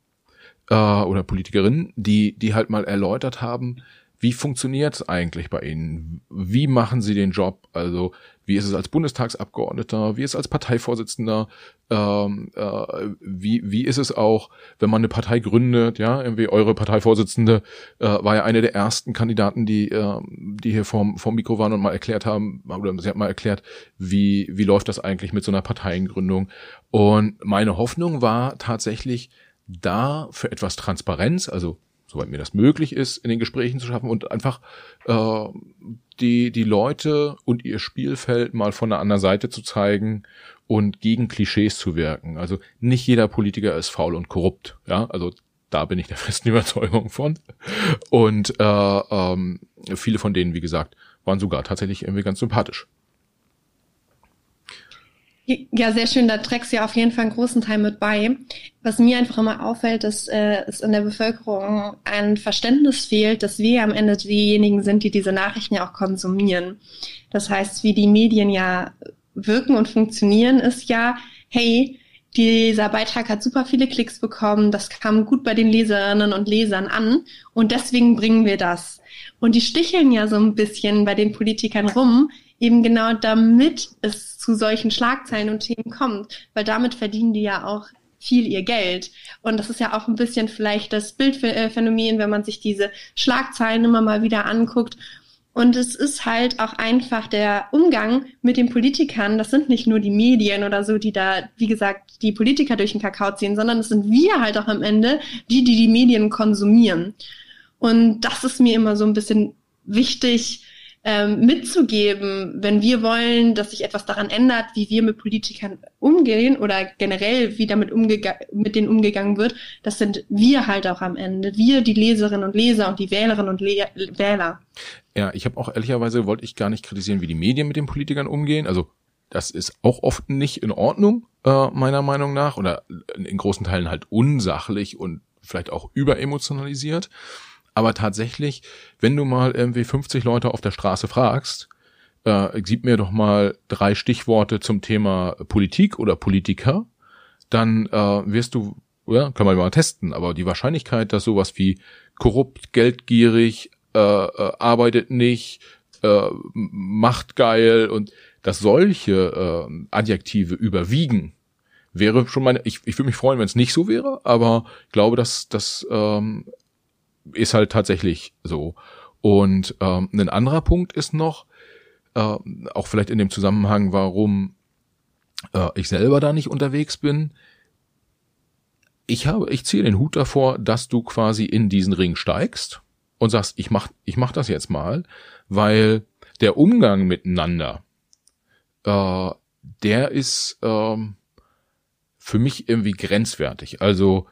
äh, oder Politikerinnen, die, die halt mal erläutert haben, wie funktioniert es eigentlich bei Ihnen? Wie machen Sie den Job? Also wie ist es als Bundestagsabgeordneter? Wie ist es als Parteivorsitzender? Ähm, äh, wie, wie ist es auch, wenn man eine Partei gründet? Ja, irgendwie eure Parteivorsitzende äh, war ja eine der ersten Kandidaten, die, äh, die hier vorm, vorm Mikro waren und mal erklärt haben, oder sie hat mal erklärt, wie, wie läuft das eigentlich mit so einer Parteiengründung? Und meine Hoffnung war tatsächlich, da für etwas Transparenz, also soweit mir das möglich ist, in den Gesprächen zu schaffen und einfach äh, die, die Leute und ihr Spielfeld mal von der anderen Seite zu zeigen und gegen Klischees zu wirken. Also nicht jeder Politiker ist faul und korrupt. Ja, also da bin ich der festen Überzeugung von. Und äh, ähm, viele von denen, wie gesagt, waren sogar tatsächlich irgendwie ganz sympathisch. Ja, sehr schön. Da trägst du ja auf jeden Fall einen großen Teil mit bei. Was mir einfach immer auffällt, ist, äh, es in der Bevölkerung ein Verständnis fehlt, dass wir am Ende diejenigen sind, die diese Nachrichten ja auch konsumieren. Das heißt, wie die Medien ja wirken und funktionieren, ist ja, hey, dieser Beitrag hat super viele Klicks bekommen, das kam gut bei den Leserinnen und Lesern an und deswegen bringen wir das. Und die sticheln ja so ein bisschen bei den Politikern rum, eben genau damit es zu solchen Schlagzeilen und Themen kommt, weil damit verdienen die ja auch viel ihr Geld. Und das ist ja auch ein bisschen vielleicht das Bildphänomen, wenn man sich diese Schlagzeilen immer mal wieder anguckt. Und es ist halt auch einfach der Umgang mit den Politikern. Das sind nicht nur die Medien oder so, die da, wie gesagt, die Politiker durch den Kakao ziehen, sondern es sind wir halt auch am Ende, die, die die Medien konsumieren. Und das ist mir immer so ein bisschen wichtig, ähm, mitzugeben, wenn wir wollen, dass sich etwas daran ändert, wie wir mit Politikern umgehen oder generell wie damit mit denen umgegangen wird, das sind wir halt auch am Ende. Wir, die Leserinnen und Leser und die Wählerinnen und Le Wähler. Ja, ich habe auch ehrlicherweise wollte ich gar nicht kritisieren, wie die Medien mit den Politikern umgehen. Also das ist auch oft nicht in Ordnung, äh, meiner Meinung nach, oder in großen Teilen halt unsachlich und vielleicht auch überemotionalisiert. Aber tatsächlich, wenn du mal irgendwie 50 Leute auf der Straße fragst, äh, gib mir doch mal drei Stichworte zum Thema Politik oder Politiker, dann äh, wirst du, ja, kann man mal testen, aber die Wahrscheinlichkeit, dass sowas wie korrupt, geldgierig, äh, äh, arbeitet nicht, äh, macht geil und dass solche äh, Adjektive überwiegen, wäre schon meine, ich, ich würde mich freuen, wenn es nicht so wäre, aber ich glaube, dass das ähm, ist halt tatsächlich so. Und ähm, ein anderer Punkt ist noch, äh, auch vielleicht in dem Zusammenhang, warum äh, ich selber da nicht unterwegs bin. Ich habe, ich ziehe den Hut davor, dass du quasi in diesen Ring steigst und sagst, ich mach, ich mach das jetzt mal, weil der Umgang miteinander, äh, der ist äh, für mich irgendwie grenzwertig. Also,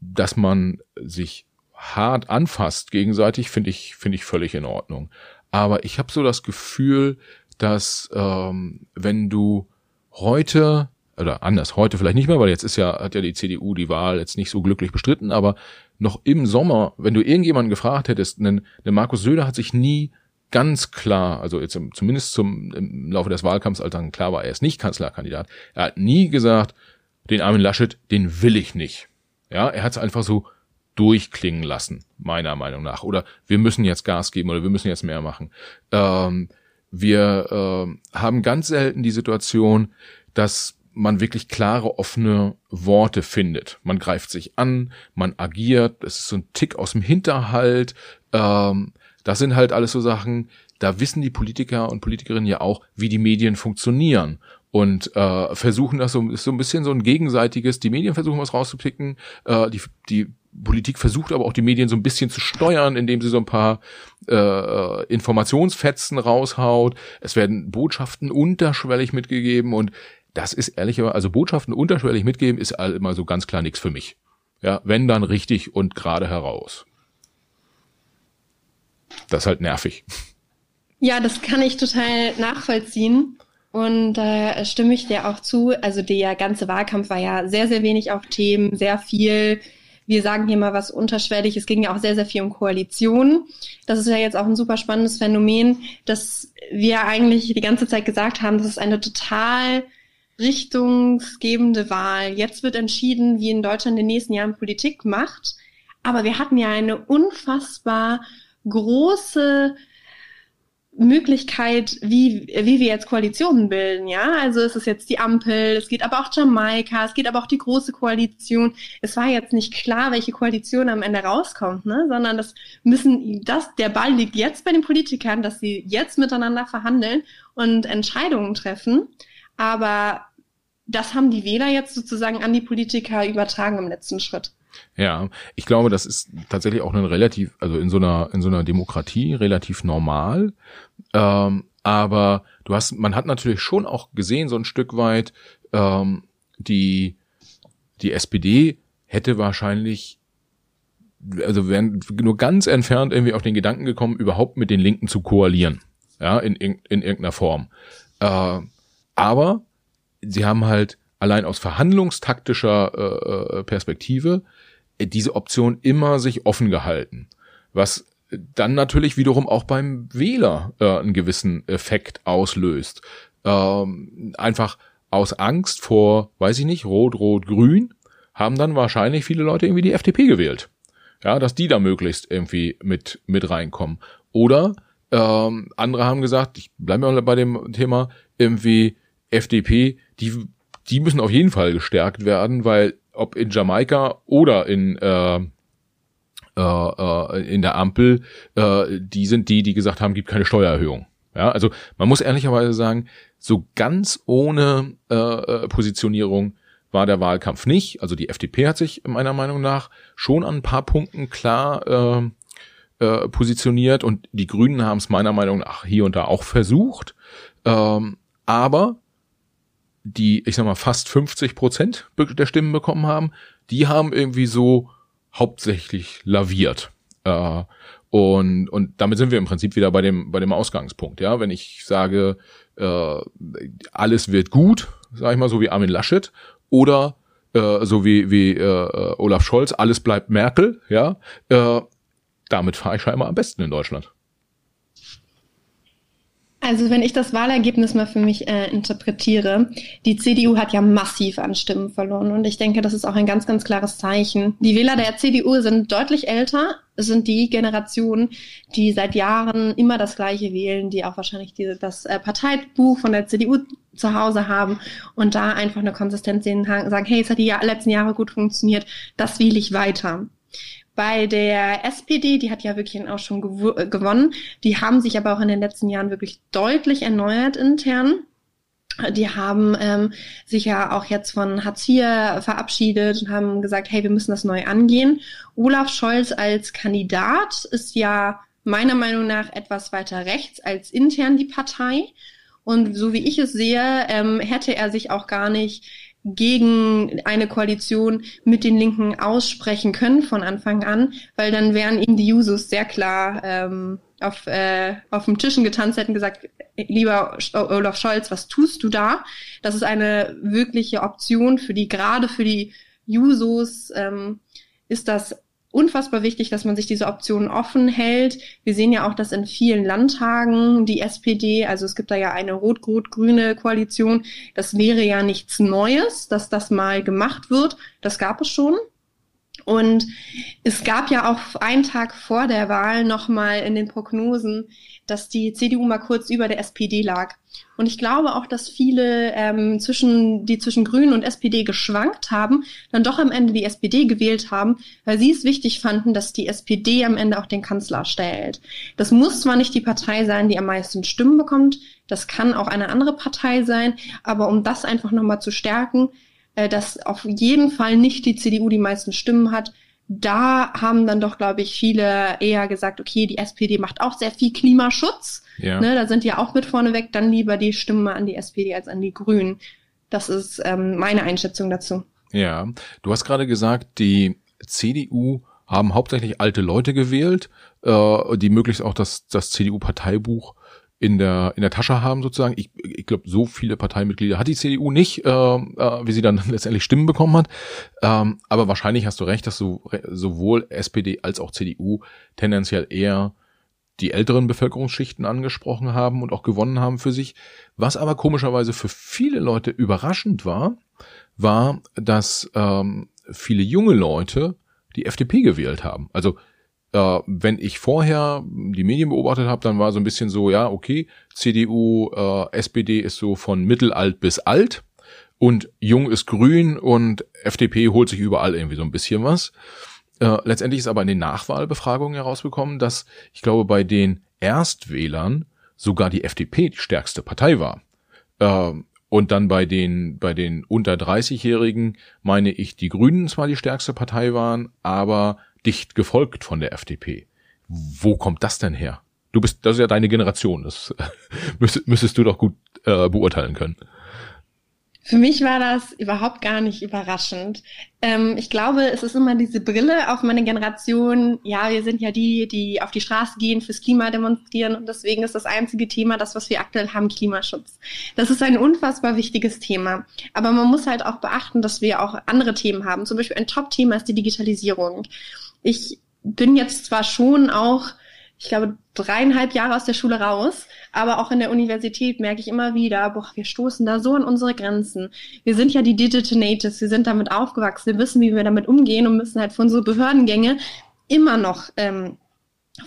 dass man sich hart anfasst gegenseitig, finde ich, finde ich völlig in Ordnung. Aber ich habe so das Gefühl, dass ähm, wenn du heute oder anders, heute vielleicht nicht mehr, weil jetzt ist ja, hat ja die CDU die Wahl jetzt nicht so glücklich bestritten, aber noch im Sommer, wenn du irgendjemanden gefragt hättest, denn, denn Markus Söder hat sich nie ganz klar, also jetzt im, zumindest zum, im Laufe des Wahlkampfs, als dann klar war, er ist nicht Kanzlerkandidat, er hat nie gesagt, den Armin Laschet, den will ich nicht. Ja, er hat es einfach so durchklingen lassen, meiner Meinung nach. Oder wir müssen jetzt Gas geben oder wir müssen jetzt mehr machen. Ähm, wir äh, haben ganz selten die Situation, dass man wirklich klare, offene Worte findet. Man greift sich an, man agiert, es ist so ein Tick aus dem Hinterhalt. Ähm, das sind halt alles so Sachen, da wissen die Politiker und Politikerinnen ja auch, wie die Medien funktionieren und äh, versuchen das so, ist so ein bisschen so ein gegenseitiges, die Medien versuchen was rauszupicken, äh, die, die Politik versucht aber auch die Medien so ein bisschen zu steuern, indem sie so ein paar äh, Informationsfetzen raushaut. Es werden Botschaften unterschwellig mitgegeben und das ist ehrlicherweise, also Botschaften unterschwellig mitgeben ist immer so ganz klar nichts für mich. Ja, wenn dann richtig und gerade heraus. Das ist halt nervig. Ja, das kann ich total nachvollziehen. Und äh, stimme ich dir auch zu. Also der ganze Wahlkampf war ja sehr, sehr wenig auf Themen, sehr viel wir sagen hier mal was unterschwellig. Es ging ja auch sehr, sehr viel um Koalition. Das ist ja jetzt auch ein super spannendes Phänomen, dass wir eigentlich die ganze Zeit gesagt haben, das ist eine total richtungsgebende Wahl. Jetzt wird entschieden, wie in Deutschland in den nächsten Jahren Politik macht. Aber wir hatten ja eine unfassbar große Möglichkeit, wie, wie wir jetzt Koalitionen bilden, ja. Also es ist jetzt die Ampel, es geht aber auch Jamaika, es geht aber auch die große Koalition. Es war jetzt nicht klar, welche Koalition am Ende rauskommt, ne? Sondern das müssen, das, der Ball liegt jetzt bei den Politikern, dass sie jetzt miteinander verhandeln und Entscheidungen treffen. Aber das haben die Wähler jetzt sozusagen an die Politiker übertragen im letzten Schritt. Ja, ich glaube, das ist tatsächlich auch ein relativ, also in so einer, in so einer Demokratie relativ normal. Ähm, aber du hast, man hat natürlich schon auch gesehen, so ein Stück weit, ähm, die, die SPD hätte wahrscheinlich, also wären nur ganz entfernt irgendwie auf den Gedanken gekommen, überhaupt mit den Linken zu koalieren. Ja, in, in, in irgendeiner Form. Äh, aber sie haben halt allein aus verhandlungstaktischer äh, äh Perspektive diese Option immer sich offen gehalten. Was dann natürlich wiederum auch beim Wähler äh, einen gewissen Effekt auslöst. Ähm, einfach aus Angst vor, weiß ich nicht, Rot, Rot, Grün, haben dann wahrscheinlich viele Leute irgendwie die FDP gewählt. Ja, dass die da möglichst irgendwie mit, mit reinkommen. Oder ähm, andere haben gesagt, ich bleibe mal bei dem Thema, irgendwie FDP, die, die müssen auf jeden Fall gestärkt werden, weil ob in Jamaika oder in, äh, äh, äh, in der Ampel, äh, die sind die, die gesagt haben, gibt keine Steuererhöhung. Ja, also man muss ehrlicherweise sagen, so ganz ohne äh, äh Positionierung war der Wahlkampf nicht. Also die FDP hat sich meiner Meinung nach schon an ein paar Punkten klar äh, äh, positioniert und die Grünen haben es meiner Meinung nach hier und da auch versucht. Ähm, aber die, ich sag mal, fast 50 Prozent der Stimmen bekommen haben, die haben irgendwie so hauptsächlich laviert. Äh, und, und damit sind wir im Prinzip wieder bei dem, bei dem Ausgangspunkt. Ja, wenn ich sage, äh, alles wird gut, sage ich mal so wie Armin Laschet, oder äh, so wie, wie äh, Olaf Scholz, alles bleibt Merkel, ja, äh, damit fahre ich scheinbar am besten in Deutschland. Also wenn ich das Wahlergebnis mal für mich äh, interpretiere, die CDU hat ja massiv an Stimmen verloren und ich denke, das ist auch ein ganz, ganz klares Zeichen. Die Wähler der CDU sind deutlich älter, sind die Generation, die seit Jahren immer das Gleiche wählen, die auch wahrscheinlich die, das äh, Parteibuch von der CDU zu Hause haben und da einfach eine Konsistenz sehen, sagen, hey, es hat die letzten Jahre gut funktioniert, das wähle ich weiter. Bei der SPD, die hat ja wirklich auch schon gew äh, gewonnen, die haben sich aber auch in den letzten Jahren wirklich deutlich erneuert intern. Die haben ähm, sich ja auch jetzt von Hartz IV verabschiedet und haben gesagt, hey, wir müssen das neu angehen. Olaf Scholz als Kandidat ist ja meiner Meinung nach etwas weiter rechts als intern die Partei. Und so wie ich es sehe, ähm, hätte er sich auch gar nicht gegen eine Koalition mit den Linken aussprechen können von Anfang an, weil dann wären eben die Jusos sehr klar ähm, auf, äh, auf dem Tischen getanzt, hätten gesagt, lieber Olaf Scholz, was tust du da? Das ist eine wirkliche Option für die, gerade für die Jusos ähm, ist das unfassbar wichtig, dass man sich diese Optionen offen hält. Wir sehen ja auch, dass in vielen Landtagen die SPD, also es gibt da ja eine rot-rot-grüne Koalition, das wäre ja nichts Neues, dass das mal gemacht wird. Das gab es schon. Und es gab ja auch einen Tag vor der Wahl nochmal in den Prognosen, dass die CDU mal kurz über der SPD lag. Und ich glaube auch, dass viele ähm, zwischen, die zwischen Grünen und SPD geschwankt haben, dann doch am Ende die SPD gewählt haben, weil sie es wichtig fanden, dass die SPD am Ende auch den Kanzler stellt. Das muss zwar nicht die Partei sein, die am meisten Stimmen bekommt, das kann auch eine andere Partei sein, aber um das einfach nochmal zu stärken, äh, dass auf jeden Fall nicht die CDU die meisten Stimmen hat, da haben dann doch, glaube ich, viele eher gesagt, okay, die SPD macht auch sehr viel Klimaschutz. Ja. Ne, da sind die auch mit vorneweg, dann lieber die Stimme an die SPD als an die Grünen. Das ist ähm, meine Einschätzung dazu. Ja, du hast gerade gesagt, die CDU haben hauptsächlich alte Leute gewählt, äh, die möglichst auch das, das CDU-Parteibuch in der in der Tasche haben sozusagen. Ich, ich glaube, so viele Parteimitglieder hat die CDU nicht, äh, äh, wie sie dann letztendlich Stimmen bekommen hat. Ähm, aber wahrscheinlich hast du recht, dass du sowohl SPD als auch CDU tendenziell eher die älteren Bevölkerungsschichten angesprochen haben und auch gewonnen haben für sich. Was aber komischerweise für viele Leute überraschend war, war, dass ähm, viele junge Leute die FDP gewählt haben. Also äh, wenn ich vorher die Medien beobachtet habe, dann war so ein bisschen so, ja, okay, CDU, äh, SPD ist so von mittelalt bis alt und jung ist grün und FDP holt sich überall irgendwie so ein bisschen was. Äh, letztendlich ist aber in den Nachwahlbefragungen herausgekommen, dass ich glaube, bei den Erstwählern sogar die FDP die stärkste Partei war. Äh, und dann bei den, bei den unter 30-Jährigen meine ich, die Grünen zwar die stärkste Partei waren, aber dicht gefolgt von der FDP. Wo kommt das denn her? Du bist, das ist ja deine Generation, das müsstest, du doch gut äh, beurteilen können. Für mich war das überhaupt gar nicht überraschend. Ähm, ich glaube, es ist immer diese Brille auf meine Generation. Ja, wir sind ja die, die auf die Straße gehen, fürs Klima demonstrieren und deswegen ist das einzige Thema, das, was wir aktuell haben, Klimaschutz. Das ist ein unfassbar wichtiges Thema. Aber man muss halt auch beachten, dass wir auch andere Themen haben. Zum Beispiel ein Top-Thema ist die Digitalisierung ich bin jetzt zwar schon auch, ich glaube, dreieinhalb Jahre aus der Schule raus, aber auch in der Universität merke ich immer wieder, boah, wir stoßen da so an unsere Grenzen. Wir sind ja die Digital Natives, wir sind damit aufgewachsen, wir wissen, wie wir damit umgehen und müssen halt für unsere Behördengänge immer noch ähm,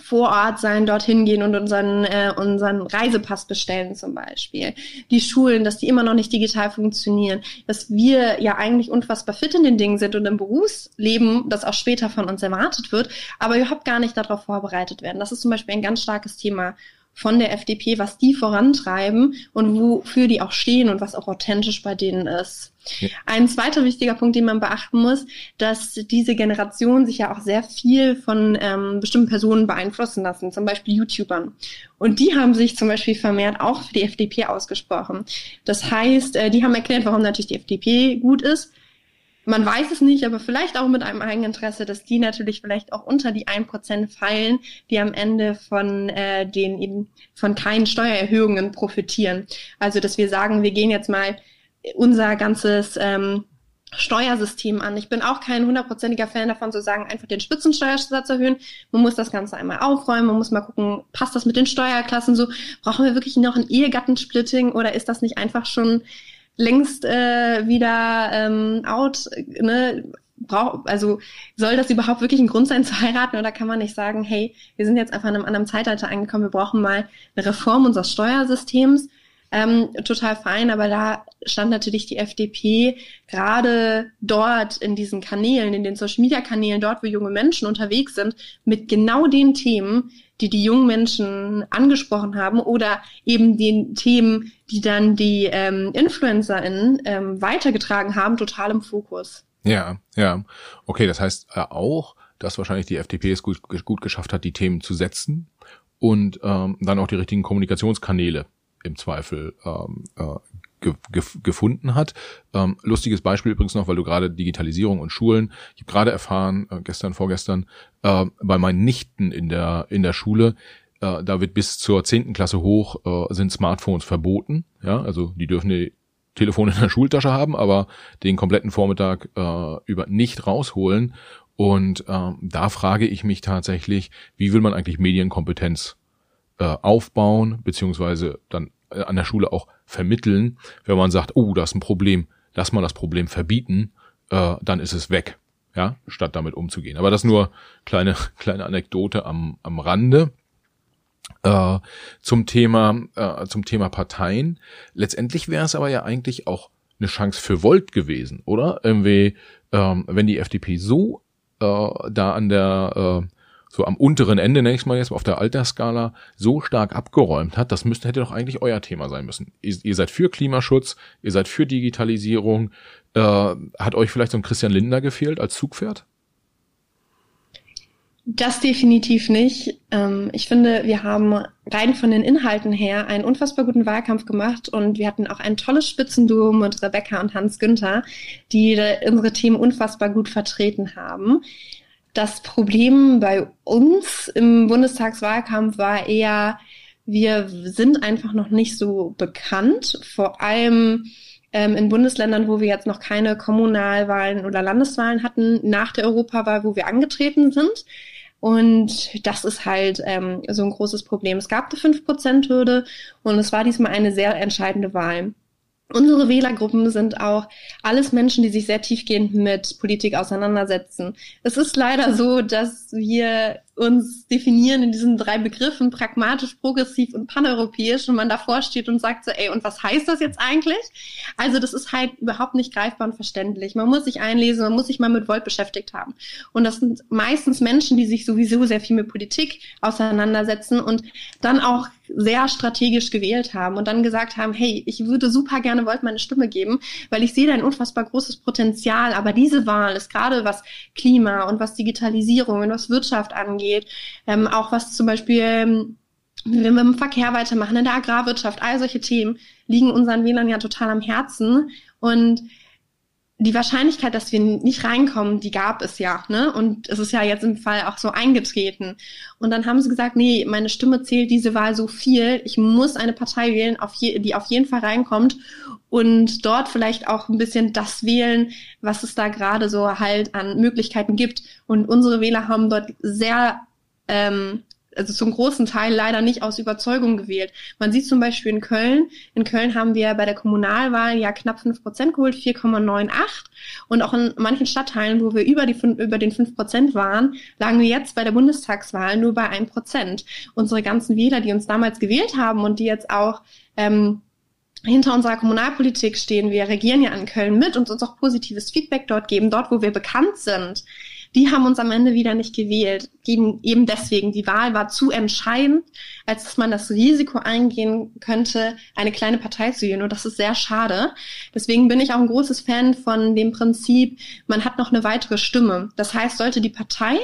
vor Ort sein, dorthin gehen und unseren, äh, unseren Reisepass bestellen zum Beispiel. Die Schulen, dass die immer noch nicht digital funktionieren, dass wir ja eigentlich unfassbar fit in den Dingen sind und im Berufsleben, das auch später von uns erwartet wird, aber überhaupt gar nicht darauf vorbereitet werden. Das ist zum Beispiel ein ganz starkes Thema von der FDP, was die vorantreiben und wofür die auch stehen und was auch authentisch bei denen ist. Ja. Ein zweiter wichtiger Punkt, den man beachten muss, dass diese Generation sich ja auch sehr viel von ähm, bestimmten Personen beeinflussen lassen, zum Beispiel YouTubern. Und die haben sich zum Beispiel vermehrt auch für die FDP ausgesprochen. Das heißt, äh, die haben erklärt, warum natürlich die FDP gut ist, man weiß es nicht, aber vielleicht auch mit einem Eigeninteresse, dass die natürlich vielleicht auch unter die 1% fallen, die am Ende von äh, den eben von keinen Steuererhöhungen profitieren. Also dass wir sagen, wir gehen jetzt mal unser ganzes ähm, Steuersystem an. Ich bin auch kein hundertprozentiger Fan davon zu sagen, einfach den Spitzensteuersatz erhöhen. Man muss das Ganze einmal aufräumen, man muss mal gucken, passt das mit den Steuerklassen so? Brauchen wir wirklich noch ein Ehegattensplitting oder ist das nicht einfach schon längst äh, wieder ähm, out, ne? Brauch, also soll das überhaupt wirklich ein Grund sein zu heiraten oder kann man nicht sagen, hey, wir sind jetzt einfach in einem anderen Zeitalter angekommen, wir brauchen mal eine Reform unseres Steuersystems. Ähm, total fein, aber da stand natürlich die FDP gerade dort in diesen Kanälen, in den Social Media Kanälen, dort, wo junge Menschen unterwegs sind, mit genau den Themen, die die jungen Menschen angesprochen haben oder eben den Themen, die dann die ähm, InfluencerInnen ähm, weitergetragen haben, total im Fokus. Ja, ja. Okay, das heißt äh, auch, dass wahrscheinlich die FDP es gut, gut geschafft hat, die Themen zu setzen und ähm, dann auch die richtigen Kommunikationskanäle im Zweifel ähm, äh, ge gefunden hat. Ähm, lustiges Beispiel übrigens noch, weil du gerade Digitalisierung und Schulen, ich habe gerade erfahren, äh, gestern, vorgestern, äh, bei meinen Nichten in der, in der Schule, äh, da wird bis zur zehnten Klasse hoch, äh, sind Smartphones verboten. Ja, also die dürfen die Telefone in der Schultasche haben, aber den kompletten Vormittag äh, über nicht rausholen. Und äh, da frage ich mich tatsächlich, wie will man eigentlich Medienkompetenz äh, aufbauen, beziehungsweise dann äh, an der Schule auch vermitteln, wenn man sagt, oh, da ist ein Problem, lass mal das Problem verbieten, äh, dann ist es weg, ja, statt damit umzugehen. Aber das nur kleine kleine Anekdote am am Rande. Äh, zum Thema äh, zum Thema Parteien. Letztendlich wäre es aber ja eigentlich auch eine Chance für Volt gewesen, oder? Irgendwie, ähm, wenn die FDP so äh, da an der äh, so am unteren Ende, ich mal jetzt, auf der Altersskala so stark abgeräumt hat, das müsste, hätte doch eigentlich euer Thema sein müssen. Ihr, ihr seid für Klimaschutz, ihr seid für Digitalisierung. Äh, hat euch vielleicht so ein Christian Linder gefehlt als Zugpferd? Das definitiv nicht. Ähm, ich finde, wir haben rein von den Inhalten her einen unfassbar guten Wahlkampf gemacht und wir hatten auch ein tolles Spitzenduo mit Rebecca und Hans Günther, die unsere Themen unfassbar gut vertreten haben. Das Problem bei uns im Bundestagswahlkampf war eher, wir sind einfach noch nicht so bekannt, vor allem ähm, in Bundesländern, wo wir jetzt noch keine Kommunalwahlen oder Landeswahlen hatten, nach der Europawahl, wo wir angetreten sind. Und das ist halt ähm, so ein großes Problem. Es gab eine 5%-Hürde und es war diesmal eine sehr entscheidende Wahl. Unsere Wählergruppen sind auch alles Menschen, die sich sehr tiefgehend mit Politik auseinandersetzen. Es ist leider so, dass wir uns definieren in diesen drei Begriffen, pragmatisch, progressiv und paneuropäisch, und man davor steht und sagt so, ey, und was heißt das jetzt eigentlich? Also das ist halt überhaupt nicht greifbar und verständlich. Man muss sich einlesen, man muss sich mal mit Volt beschäftigt haben. Und das sind meistens Menschen, die sich sowieso sehr viel mit Politik auseinandersetzen und dann auch sehr strategisch gewählt haben und dann gesagt haben, hey, ich würde super gerne Volt meine Stimme geben, weil ich sehe da ein unfassbar großes Potenzial, aber diese Wahl ist gerade was Klima und was Digitalisierung und was Wirtschaft angeht, angeht, ähm, auch was zum Beispiel, ähm, wenn wir im Verkehr weitermachen, in der Agrarwirtschaft, all solche Themen liegen unseren Wählern ja total am Herzen. Und die Wahrscheinlichkeit, dass wir nicht reinkommen, die gab es ja, ne? Und es ist ja jetzt im Fall auch so eingetreten. Und dann haben sie gesagt, nee, meine Stimme zählt diese Wahl so viel. Ich muss eine Partei wählen, auf je, die auf jeden Fall reinkommt und dort vielleicht auch ein bisschen das wählen, was es da gerade so halt an Möglichkeiten gibt. Und unsere Wähler haben dort sehr ähm, also zum großen Teil leider nicht aus Überzeugung gewählt. Man sieht zum Beispiel in Köln, in Köln haben wir bei der Kommunalwahl ja knapp fünf Prozent geholt, 4,98. Und auch in manchen Stadtteilen, wo wir über, die, über den fünf Prozent waren, lagen wir jetzt bei der Bundestagswahl nur bei ein Prozent. Unsere ganzen Wähler, die uns damals gewählt haben und die jetzt auch ähm, hinter unserer Kommunalpolitik stehen, wir regieren ja in Köln mit und uns auch positives Feedback dort geben, dort, wo wir bekannt sind die haben uns am Ende wieder nicht gewählt. Eben deswegen, die Wahl war zu entscheidend, als dass man das Risiko eingehen könnte, eine kleine Partei zu wählen. Und das ist sehr schade. Deswegen bin ich auch ein großes Fan von dem Prinzip, man hat noch eine weitere Stimme. Das heißt, sollte die Partei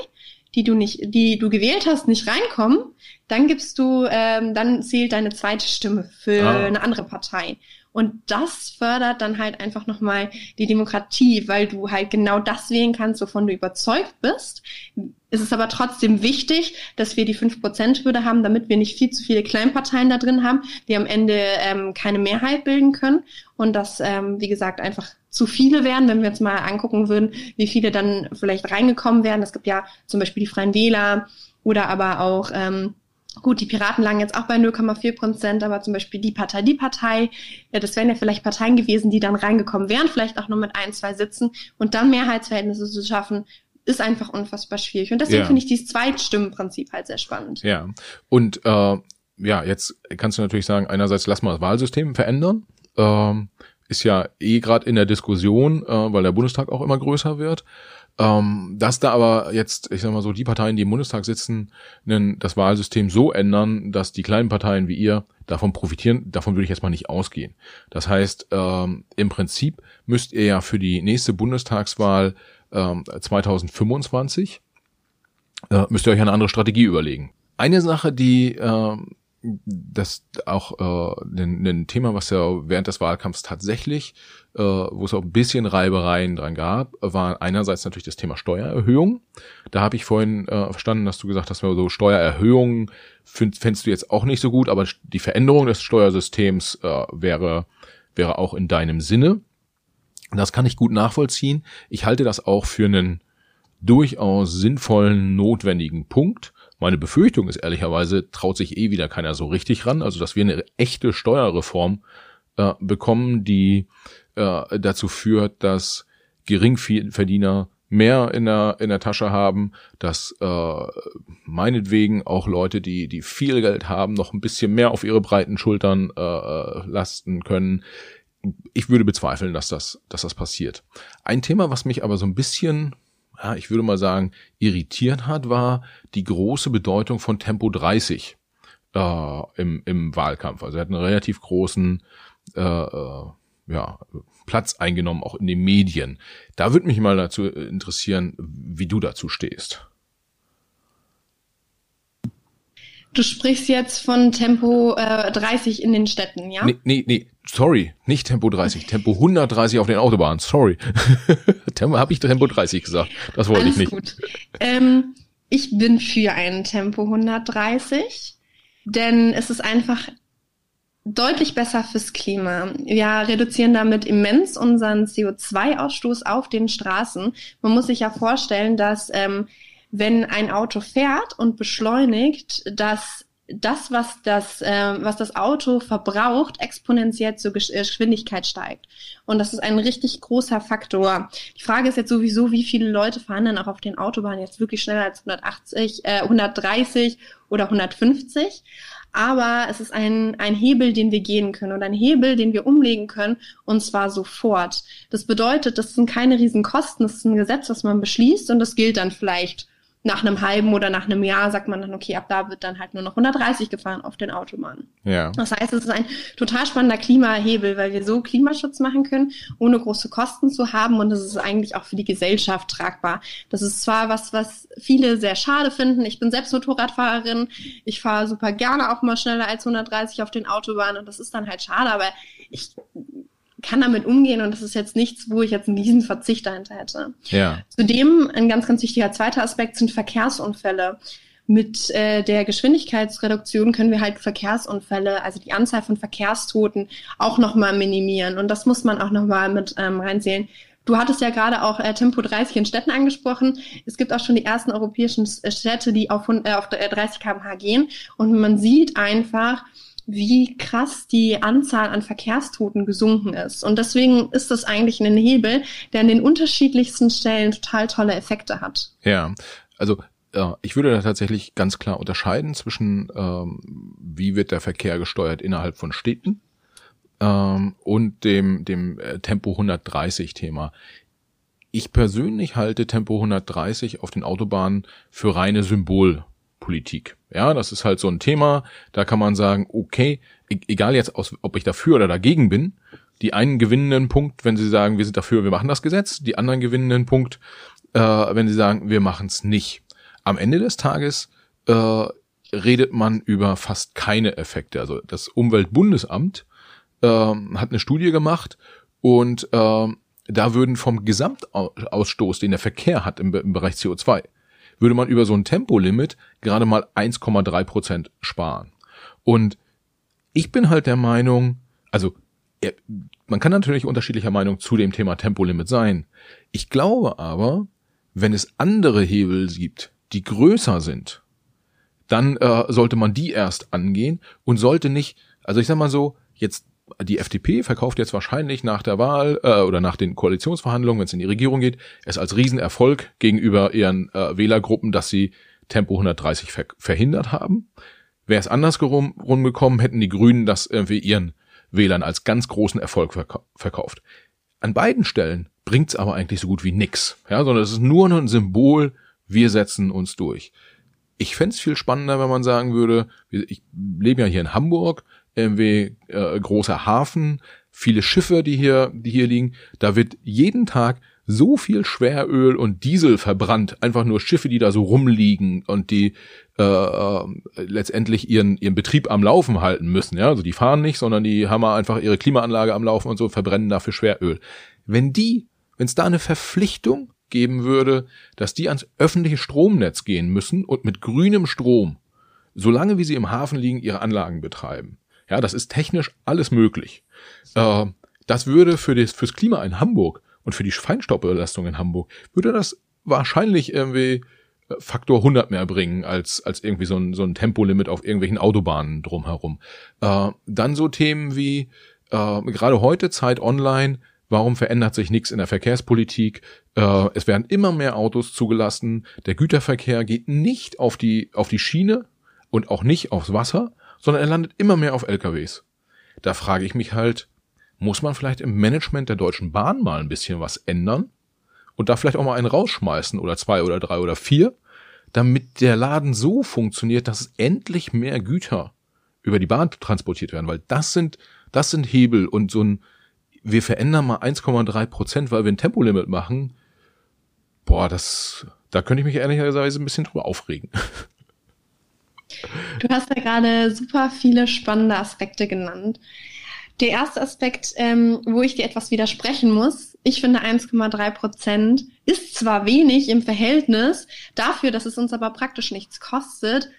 die du nicht, die du gewählt hast, nicht reinkommen, dann gibst du, ähm, dann zählt deine zweite Stimme für ah. eine andere Partei. Und das fördert dann halt einfach nochmal die Demokratie, weil du halt genau das wählen kannst, wovon du überzeugt bist. Es ist aber trotzdem wichtig, dass wir die 5%-Hürde haben, damit wir nicht viel zu viele Kleinparteien da drin haben, die am Ende ähm, keine Mehrheit bilden können. Und dass, ähm, wie gesagt, einfach zu viele wären, wenn wir jetzt mal angucken würden, wie viele dann vielleicht reingekommen wären. Es gibt ja zum Beispiel die Freien Wähler oder aber auch ähm, Gut, die Piraten lagen jetzt auch bei 0,4 Prozent, aber zum Beispiel die Partei, die Partei, ja, das wären ja vielleicht Parteien gewesen, die dann reingekommen wären, vielleicht auch nur mit ein, zwei Sitzen und dann Mehrheitsverhältnisse zu schaffen, ist einfach unfassbar schwierig. Und deswegen ja. finde ich dieses Zweitstimmenprinzip halt sehr spannend. Ja. Und äh, ja, jetzt kannst du natürlich sagen, einerseits lass mal das Wahlsystem verändern. Ähm, ist ja eh gerade in der Diskussion, äh, weil der Bundestag auch immer größer wird. Ähm, dass da aber jetzt, ich sag mal so, die Parteien, die im Bundestag sitzen, das Wahlsystem so ändern, dass die kleinen Parteien wie ihr davon profitieren, davon würde ich jetzt mal nicht ausgehen. Das heißt, ähm, im Prinzip müsst ihr ja für die nächste Bundestagswahl ähm, 2025 äh, müsst ihr euch eine andere Strategie überlegen. Eine Sache, die äh, das auch äh, ein, ein Thema, was ja während des Wahlkampfs tatsächlich, äh, wo es auch ein bisschen Reibereien dran gab, war einerseits natürlich das Thema Steuererhöhung. Da habe ich vorhin äh, verstanden, dass du gesagt hast, so Steuererhöhungen find, fändest du jetzt auch nicht so gut, aber die Veränderung des Steuersystems äh, wäre, wäre auch in deinem Sinne. Das kann ich gut nachvollziehen. Ich halte das auch für einen durchaus sinnvollen, notwendigen Punkt meine Befürchtung ist ehrlicherweise, traut sich eh wieder keiner so richtig ran. Also, dass wir eine echte Steuerreform äh, bekommen, die äh, dazu führt, dass Geringverdiener mehr in der, in der Tasche haben, dass äh, meinetwegen auch Leute, die, die viel Geld haben, noch ein bisschen mehr auf ihre breiten Schultern äh, lasten können. Ich würde bezweifeln, dass das, dass das passiert. Ein Thema, was mich aber so ein bisschen ja, ich würde mal sagen, irritiert hat, war die große Bedeutung von Tempo 30 äh, im, im Wahlkampf. Also er hat einen relativ großen äh, äh, ja, Platz eingenommen, auch in den Medien. Da würde mich mal dazu interessieren, wie du dazu stehst. Du sprichst jetzt von Tempo äh, 30 in den Städten, ja? Nee, nee, nee, sorry, nicht Tempo 30, Tempo 130 auf den Autobahnen, sorry. Tempo, habe ich Tempo 30 gesagt, das wollte Alles ich nicht. Gut. Ähm, ich bin für ein Tempo 130, denn es ist einfach deutlich besser fürs Klima. Wir reduzieren damit immens unseren CO2-Ausstoß auf den Straßen. Man muss sich ja vorstellen, dass ähm, wenn ein Auto fährt und beschleunigt, dass das, was das, äh, was das Auto verbraucht, exponentiell zur äh, Geschwindigkeit steigt. Und das ist ein richtig großer Faktor. Die Frage ist jetzt sowieso, wie viele Leute fahren dann auch auf den Autobahnen jetzt wirklich schneller als 180, äh, 130 oder 150. Aber es ist ein, ein Hebel, den wir gehen können und ein Hebel, den wir umlegen können und zwar sofort. Das bedeutet, das sind keine riesen Kosten, das ist ein Gesetz, das man beschließt und das gilt dann vielleicht nach einem halben oder nach einem Jahr sagt man dann, okay, ab da wird dann halt nur noch 130 gefahren auf den Autobahnen. Ja. Das heißt, es ist ein total spannender Klimahebel, weil wir so Klimaschutz machen können, ohne große Kosten zu haben und es ist eigentlich auch für die Gesellschaft tragbar. Das ist zwar was, was viele sehr schade finden. Ich bin selbst Motorradfahrerin. Ich fahre super gerne auch mal schneller als 130 auf den Autobahnen und das ist dann halt schade, aber ich kann damit umgehen und das ist jetzt nichts, wo ich jetzt einen riesen Verzicht dahinter hätte. Ja. Zudem ein ganz, ganz wichtiger zweiter Aspekt sind Verkehrsunfälle. Mit äh, der Geschwindigkeitsreduktion können wir halt Verkehrsunfälle, also die Anzahl von Verkehrstoten, auch nochmal minimieren. Und das muss man auch nochmal mit ähm, reinzählen. Du hattest ja gerade auch äh, Tempo 30 in Städten angesprochen. Es gibt auch schon die ersten europäischen Städte, die auf, äh, auf 30 km/h gehen. Und man sieht einfach, wie krass die Anzahl an Verkehrstoten gesunken ist. Und deswegen ist das eigentlich ein Hebel, der an den unterschiedlichsten Stellen total tolle Effekte hat. Ja, also ich würde da tatsächlich ganz klar unterscheiden zwischen, ähm, wie wird der Verkehr gesteuert innerhalb von Städten ähm, und dem, dem äh, Tempo 130 Thema. Ich persönlich halte Tempo 130 auf den Autobahnen für reine Symbolpolitik. Ja, das ist halt so ein Thema, da kann man sagen, okay, e-, egal jetzt, aus, ob ich dafür oder dagegen bin, die einen gewinnen einen Punkt, wenn sie sagen, wir sind dafür, wir machen das Gesetz, die anderen gewinnen einen Punkt, äh, wenn sie sagen, wir machen es nicht. Am Ende des Tages äh, redet man über fast keine Effekte. Also das Umweltbundesamt äh, hat eine Studie gemacht und äh, da würden vom Gesamtausstoß, den der Verkehr hat im, im Bereich CO2, würde man über so ein Tempolimit gerade mal 1,3 Prozent sparen. Und ich bin halt der Meinung, also man kann natürlich unterschiedlicher Meinung zu dem Thema Tempolimit sein. Ich glaube aber, wenn es andere Hebel gibt, die größer sind, dann äh, sollte man die erst angehen und sollte nicht, also ich sag mal so, jetzt die FDP verkauft jetzt wahrscheinlich nach der Wahl äh, oder nach den Koalitionsverhandlungen, wenn es in die Regierung geht, es als Riesenerfolg gegenüber ihren äh, Wählergruppen, dass sie Tempo 130 ver verhindert haben. Wäre es andersrum gekommen, hätten die Grünen das irgendwie ihren Wählern als ganz großen Erfolg verk verkauft. An beiden Stellen bringt's aber eigentlich so gut wie nix, ja, sondern es ist nur ein Symbol wir setzen uns durch. Ich fände viel spannender, wenn man sagen würde, ich lebe ja hier in Hamburg, irgendwie äh, großer Hafen, viele Schiffe, die hier, die hier liegen. Da wird jeden Tag so viel Schweröl und Diesel verbrannt, einfach nur Schiffe, die da so rumliegen und die äh, äh, letztendlich ihren ihren Betrieb am Laufen halten müssen. Ja, also die fahren nicht, sondern die haben einfach ihre Klimaanlage am Laufen und so verbrennen dafür Schweröl. Wenn die, wenn es da eine Verpflichtung geben würde, dass die ans öffentliche Stromnetz gehen müssen und mit grünem Strom, solange wie sie im Hafen liegen, ihre Anlagen betreiben. Ja, das ist technisch alles möglich. Äh, das würde für das, fürs Klima in Hamburg und für die Feinstaubbelastung in Hamburg, würde das wahrscheinlich irgendwie äh, Faktor 100 mehr bringen als, als irgendwie so ein, so ein Tempolimit auf irgendwelchen Autobahnen drumherum. Äh, dann so Themen wie, äh, gerade heute Zeit online, Warum verändert sich nichts in der Verkehrspolitik? Äh, es werden immer mehr Autos zugelassen. Der Güterverkehr geht nicht auf die, auf die Schiene und auch nicht aufs Wasser, sondern er landet immer mehr auf LKWs. Da frage ich mich halt, muss man vielleicht im Management der Deutschen Bahn mal ein bisschen was ändern? Und da vielleicht auch mal einen rausschmeißen oder zwei oder drei oder vier, damit der Laden so funktioniert, dass endlich mehr Güter über die Bahn transportiert werden, weil das sind, das sind Hebel und so ein, wir verändern mal 1,3 Prozent, weil wir ein Tempolimit machen, boah, das, da könnte ich mich ehrlicherweise ein bisschen drüber aufregen. Du hast ja gerade super viele spannende Aspekte genannt. Der erste Aspekt, ähm, wo ich dir etwas widersprechen muss, ich finde 1,3 Prozent ist zwar wenig im Verhältnis dafür, dass es uns aber praktisch nichts kostet,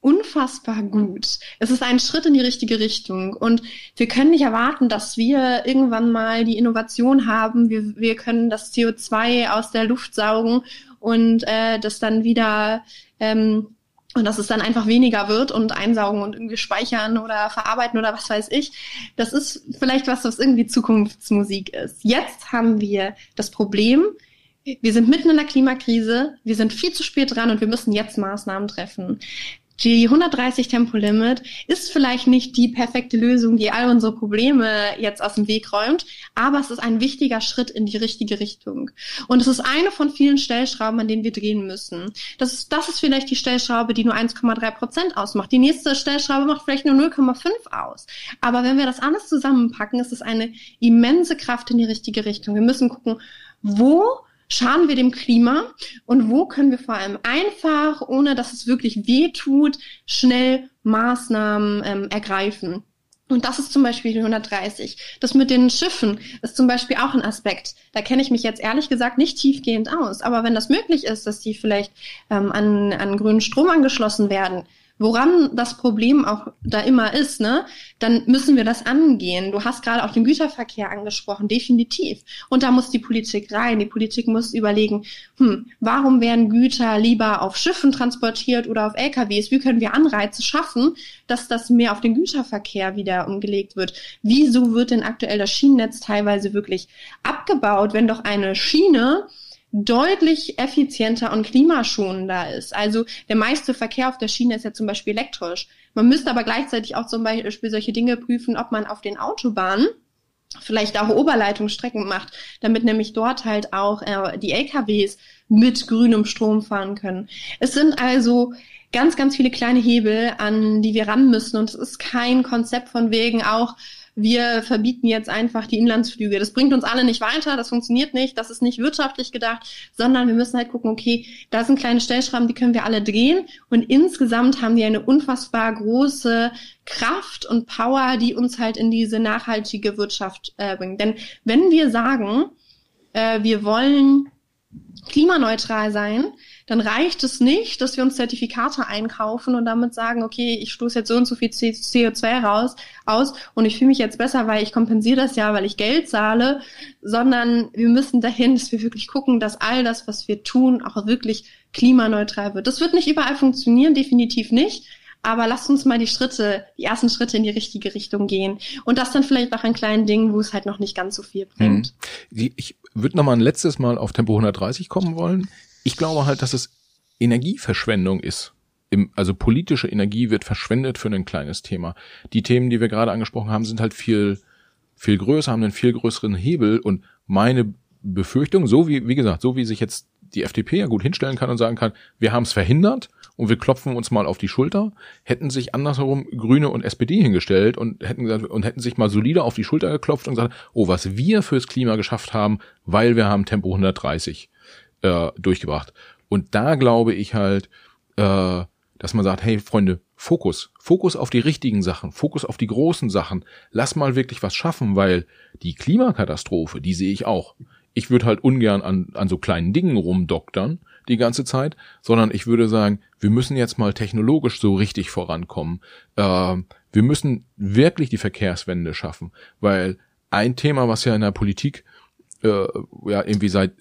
unfassbar gut. Es ist ein Schritt in die richtige Richtung und wir können nicht erwarten, dass wir irgendwann mal die Innovation haben. Wir, wir können das CO2 aus der Luft saugen und äh, das dann wieder ähm, und dass es dann einfach weniger wird und einsaugen und irgendwie speichern oder verarbeiten oder was weiß ich. Das ist vielleicht was, was irgendwie Zukunftsmusik ist. Jetzt haben wir das Problem, wir sind mitten in der Klimakrise, wir sind viel zu spät dran und wir müssen jetzt Maßnahmen treffen. Die 130 Tempolimit ist vielleicht nicht die perfekte Lösung, die all unsere Probleme jetzt aus dem Weg räumt, aber es ist ein wichtiger Schritt in die richtige Richtung. Und es ist eine von vielen Stellschrauben, an denen wir drehen müssen. Das ist, das ist vielleicht die Stellschraube, die nur 1,3 Prozent ausmacht. Die nächste Stellschraube macht vielleicht nur 0,5 aus. Aber wenn wir das alles zusammenpacken, ist es eine immense Kraft in die richtige Richtung. Wir müssen gucken, wo schaden wir dem Klima und wo können wir vor allem einfach, ohne dass es wirklich weh tut, schnell Maßnahmen ähm, ergreifen. Und das ist zum Beispiel die 130. Das mit den Schiffen ist zum Beispiel auch ein Aspekt. Da kenne ich mich jetzt ehrlich gesagt nicht tiefgehend aus. Aber wenn das möglich ist, dass die vielleicht ähm, an, an grünen Strom angeschlossen werden, woran das Problem auch da immer ist, ne, dann müssen wir das angehen. Du hast gerade auch den Güterverkehr angesprochen, definitiv. Und da muss die Politik rein. Die Politik muss überlegen, hm, warum werden Güter lieber auf Schiffen transportiert oder auf LKWs? Wie können wir Anreize schaffen, dass das mehr auf den Güterverkehr wieder umgelegt wird? Wieso wird denn aktuell das Schienennetz teilweise wirklich abgebaut, wenn doch eine Schiene deutlich effizienter und klimaschonender ist. Also der meiste Verkehr auf der Schiene ist ja zum Beispiel elektrisch. Man müsste aber gleichzeitig auch zum Beispiel solche Dinge prüfen, ob man auf den Autobahnen vielleicht auch Oberleitungsstrecken macht, damit nämlich dort halt auch äh, die LKWs mit grünem Strom fahren können. Es sind also ganz, ganz viele kleine Hebel, an die wir ran müssen und es ist kein Konzept von wegen auch, wir verbieten jetzt einfach die Inlandsflüge. Das bringt uns alle nicht weiter, das funktioniert nicht, das ist nicht wirtschaftlich gedacht, sondern wir müssen halt gucken, okay, da sind kleine Stellschrauben, die können wir alle drehen und insgesamt haben die eine unfassbar große Kraft und Power, die uns halt in diese nachhaltige Wirtschaft äh, bringt. Denn wenn wir sagen, äh, wir wollen klimaneutral sein, dann reicht es nicht, dass wir uns Zertifikate einkaufen und damit sagen, okay, ich stoße jetzt so und so viel CO2 raus aus und ich fühle mich jetzt besser, weil ich kompensiere das ja, weil ich Geld zahle, sondern wir müssen dahin, dass wir wirklich gucken, dass all das, was wir tun, auch wirklich klimaneutral wird. Das wird nicht überall funktionieren, definitiv nicht. Aber lasst uns mal die Schritte, die ersten Schritte in die richtige Richtung gehen. Und das dann vielleicht auch an kleinen Dingen, wo es halt noch nicht ganz so viel bringt. Hm. Ich würde noch mal ein letztes Mal auf Tempo 130 kommen wollen ich glaube halt, dass es Energieverschwendung ist. Im, also politische Energie wird verschwendet für ein kleines Thema. Die Themen, die wir gerade angesprochen haben, sind halt viel, viel größer, haben einen viel größeren Hebel und meine Befürchtung, so wie, wie gesagt, so wie sich jetzt die FDP ja gut hinstellen kann und sagen kann, wir haben es verhindert und wir klopfen uns mal auf die Schulter, hätten sich andersherum Grüne und SPD hingestellt und hätten gesagt, und hätten sich mal solide auf die Schulter geklopft und gesagt, oh, was wir fürs Klima geschafft haben, weil wir haben Tempo 130 äh, durchgebracht. Und da glaube ich halt, äh, dass man sagt, hey Freunde, Fokus, Fokus auf die richtigen Sachen, Fokus auf die großen Sachen. Lass mal wirklich was schaffen, weil die Klimakatastrophe, die sehe ich auch. Ich würde halt ungern an, an so kleinen Dingen rumdoktern die ganze Zeit, sondern ich würde sagen, wir müssen jetzt mal technologisch so richtig vorankommen. Äh, wir müssen wirklich die Verkehrswende schaffen, weil ein Thema, was ja in der Politik äh, ja irgendwie seit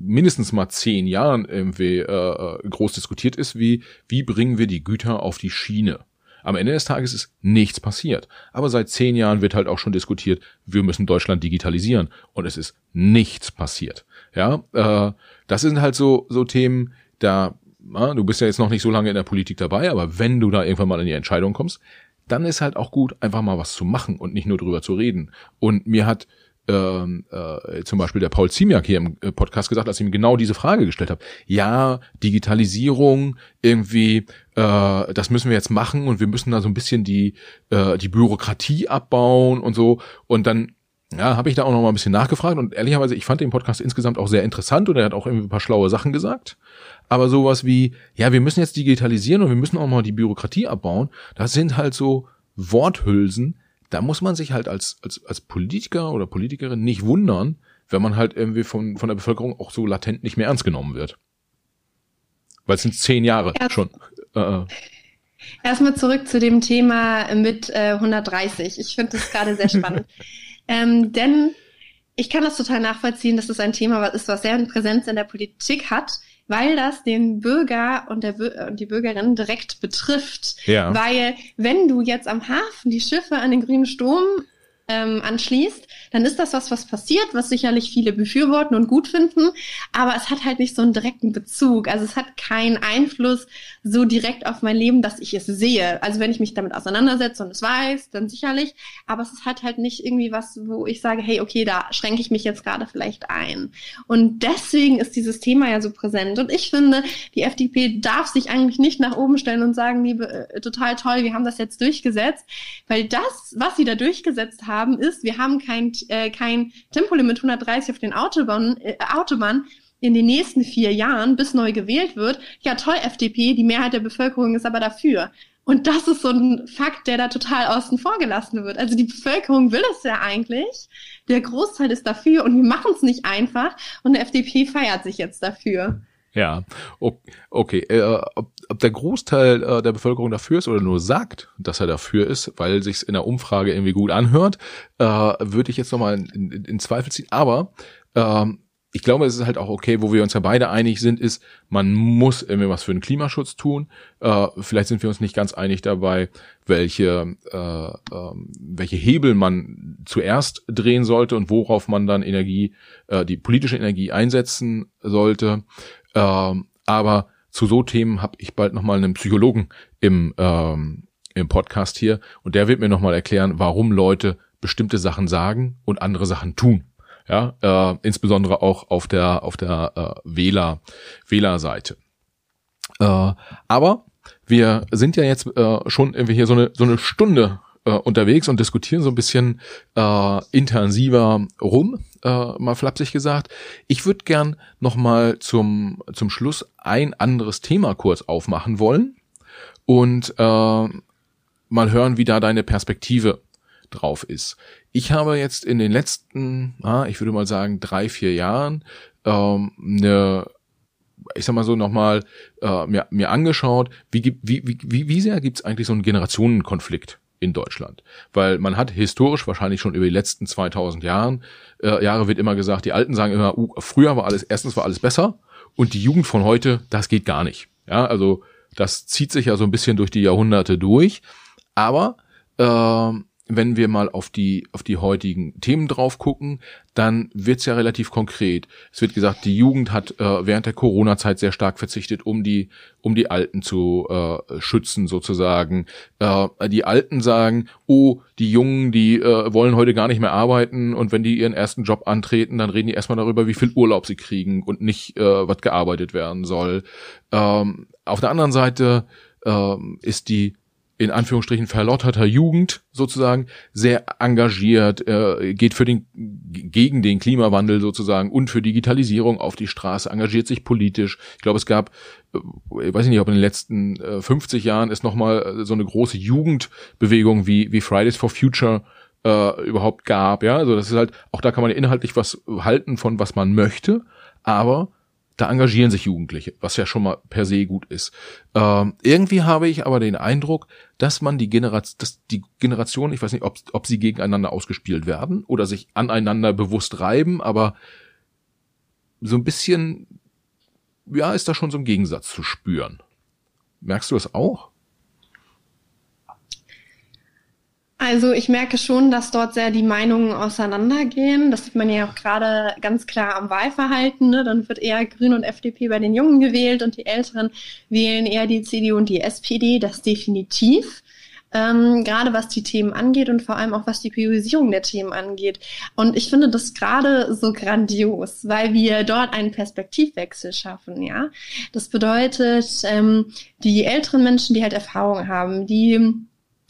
mindestens mal zehn Jahren irgendwie äh, äh, groß diskutiert ist, wie wie bringen wir die Güter auf die Schiene. Am Ende des Tages ist nichts passiert. Aber seit zehn Jahren wird halt auch schon diskutiert, wir müssen Deutschland digitalisieren und es ist nichts passiert. Ja, äh, das sind halt so so Themen, da na, du bist ja jetzt noch nicht so lange in der Politik dabei, aber wenn du da irgendwann mal in die Entscheidung kommst, dann ist halt auch gut, einfach mal was zu machen und nicht nur drüber zu reden. Und mir hat ähm, äh, zum Beispiel der Paul Ziemiak hier im äh, Podcast gesagt, als ich ihm genau diese Frage gestellt habe. Ja, Digitalisierung, irgendwie, äh, das müssen wir jetzt machen und wir müssen da so ein bisschen die, äh, die Bürokratie abbauen und so. Und dann ja, habe ich da auch noch mal ein bisschen nachgefragt und ehrlicherweise, ich fand den Podcast insgesamt auch sehr interessant und er hat auch irgendwie ein paar schlaue Sachen gesagt. Aber sowas wie, ja, wir müssen jetzt digitalisieren und wir müssen auch mal die Bürokratie abbauen, das sind halt so Worthülsen, da muss man sich halt als, als, als Politiker oder Politikerin nicht wundern, wenn man halt irgendwie von, von der Bevölkerung auch so latent nicht mehr ernst genommen wird. Weil es sind zehn Jahre Erst, schon. Äh, äh. Erstmal zurück zu dem Thema mit äh, 130. Ich finde das gerade sehr spannend. ähm, denn ich kann das total nachvollziehen, dass das ein Thema ist, was sehr Präsenz in der Politik hat weil das den Bürger und, der, und die Bürgerin direkt betrifft. Ja. Weil wenn du jetzt am Hafen die Schiffe an den grünen Strom ähm, anschließt, dann ist das was, was passiert, was sicherlich viele befürworten und gut finden, aber es hat halt nicht so einen direkten Bezug. Also es hat keinen Einfluss so direkt auf mein Leben, dass ich es sehe. Also wenn ich mich damit auseinandersetze und es weiß, dann sicherlich, aber es hat halt nicht irgendwie was, wo ich sage, hey, okay, da schränke ich mich jetzt gerade vielleicht ein. Und deswegen ist dieses Thema ja so präsent. Und ich finde, die FDP darf sich eigentlich nicht nach oben stellen und sagen, liebe, äh, total toll, wir haben das jetzt durchgesetzt, weil das, was sie da durchgesetzt haben, ist, wir haben kein äh, kein Tempolimit 130 auf den Autobahnen, äh, Autobahnen in den nächsten vier Jahren, bis neu gewählt wird, ja toll, FDP, die Mehrheit der Bevölkerung ist aber dafür. Und das ist so ein Fakt, der da total außen vor gelassen wird. Also die Bevölkerung will es ja eigentlich. Der Großteil ist dafür und wir machen es nicht einfach. Und der FDP feiert sich jetzt dafür. Ja, okay. Äh, ob der Großteil äh, der Bevölkerung dafür ist oder nur sagt, dass er dafür ist, weil sich's in der Umfrage irgendwie gut anhört, äh, würde ich jetzt nochmal in, in, in Zweifel ziehen. Aber ähm, ich glaube, es ist halt auch okay, wo wir uns ja beide einig sind, ist, man muss irgendwie was für den Klimaschutz tun. Äh, vielleicht sind wir uns nicht ganz einig dabei, welche, äh, äh, welche Hebel man zuerst drehen sollte und worauf man dann Energie, äh, die politische Energie einsetzen sollte. Äh, aber zu so Themen habe ich bald nochmal einen Psychologen im, ähm, im Podcast hier und der wird mir nochmal erklären, warum Leute bestimmte Sachen sagen und andere Sachen tun ja, äh, insbesondere auch auf der auf der äh, Wähler Wählerseite. Äh, aber wir sind ja jetzt äh, schon irgendwie hier so eine so eine Stunde äh, unterwegs und diskutieren so ein bisschen äh, intensiver rum, äh, mal flapsig gesagt. Ich würde gern noch mal zum zum Schluss ein anderes Thema kurz aufmachen wollen und äh, mal hören, wie da deine Perspektive drauf ist. Ich habe jetzt in den letzten, ah, ich würde mal sagen, drei, vier Jahren ähm, eine ich sag mal so nochmal äh, mir, mir angeschaut, wie, wie, wie, wie sehr gibt es eigentlich so einen Generationenkonflikt in Deutschland? Weil man hat historisch wahrscheinlich schon über die letzten 2000 Jahren, äh, Jahre wird immer gesagt, die Alten sagen immer, uh, früher war alles, erstens war alles besser und die Jugend von heute, das geht gar nicht. Ja, also das zieht sich ja so ein bisschen durch die Jahrhunderte durch, aber äh, wenn wir mal auf die, auf die heutigen Themen drauf gucken, dann wird's ja relativ konkret. Es wird gesagt, die Jugend hat äh, während der Corona-Zeit sehr stark verzichtet, um die, um die Alten zu äh, schützen sozusagen. Äh, die Alten sagen, oh, die Jungen, die äh, wollen heute gar nicht mehr arbeiten und wenn die ihren ersten Job antreten, dann reden die erstmal darüber, wie viel Urlaub sie kriegen und nicht, äh, was gearbeitet werden soll. Ähm, auf der anderen Seite äh, ist die in Anführungsstrichen verlotterter Jugend sozusagen sehr engagiert, äh, geht für den gegen den Klimawandel sozusagen und für Digitalisierung auf die Straße, engagiert sich politisch. Ich glaube, es gab, äh, ich weiß nicht, ob in den letzten äh, 50 Jahren es nochmal so eine große Jugendbewegung wie wie Fridays for Future äh, überhaupt gab. Ja, also das ist halt auch da kann man inhaltlich was halten von was man möchte, aber da engagieren sich Jugendliche, was ja schon mal per se gut ist. Ähm, irgendwie habe ich aber den Eindruck, dass man die Generation, dass die Generation, ich weiß nicht, ob, ob sie gegeneinander ausgespielt werden oder sich aneinander bewusst reiben, aber so ein bisschen, ja, ist da schon so ein Gegensatz zu spüren. Merkst du das auch? Also ich merke schon, dass dort sehr die Meinungen auseinandergehen. Das sieht man ja auch gerade ganz klar am Wahlverhalten. Ne? Dann wird eher Grün und FDP bei den Jungen gewählt und die Älteren wählen eher die CDU und die SPD. Das definitiv. Ähm, gerade was die Themen angeht und vor allem auch was die Priorisierung der Themen angeht. Und ich finde das gerade so grandios, weil wir dort einen Perspektivwechsel schaffen, ja. Das bedeutet, ähm, die älteren Menschen, die halt Erfahrung haben, die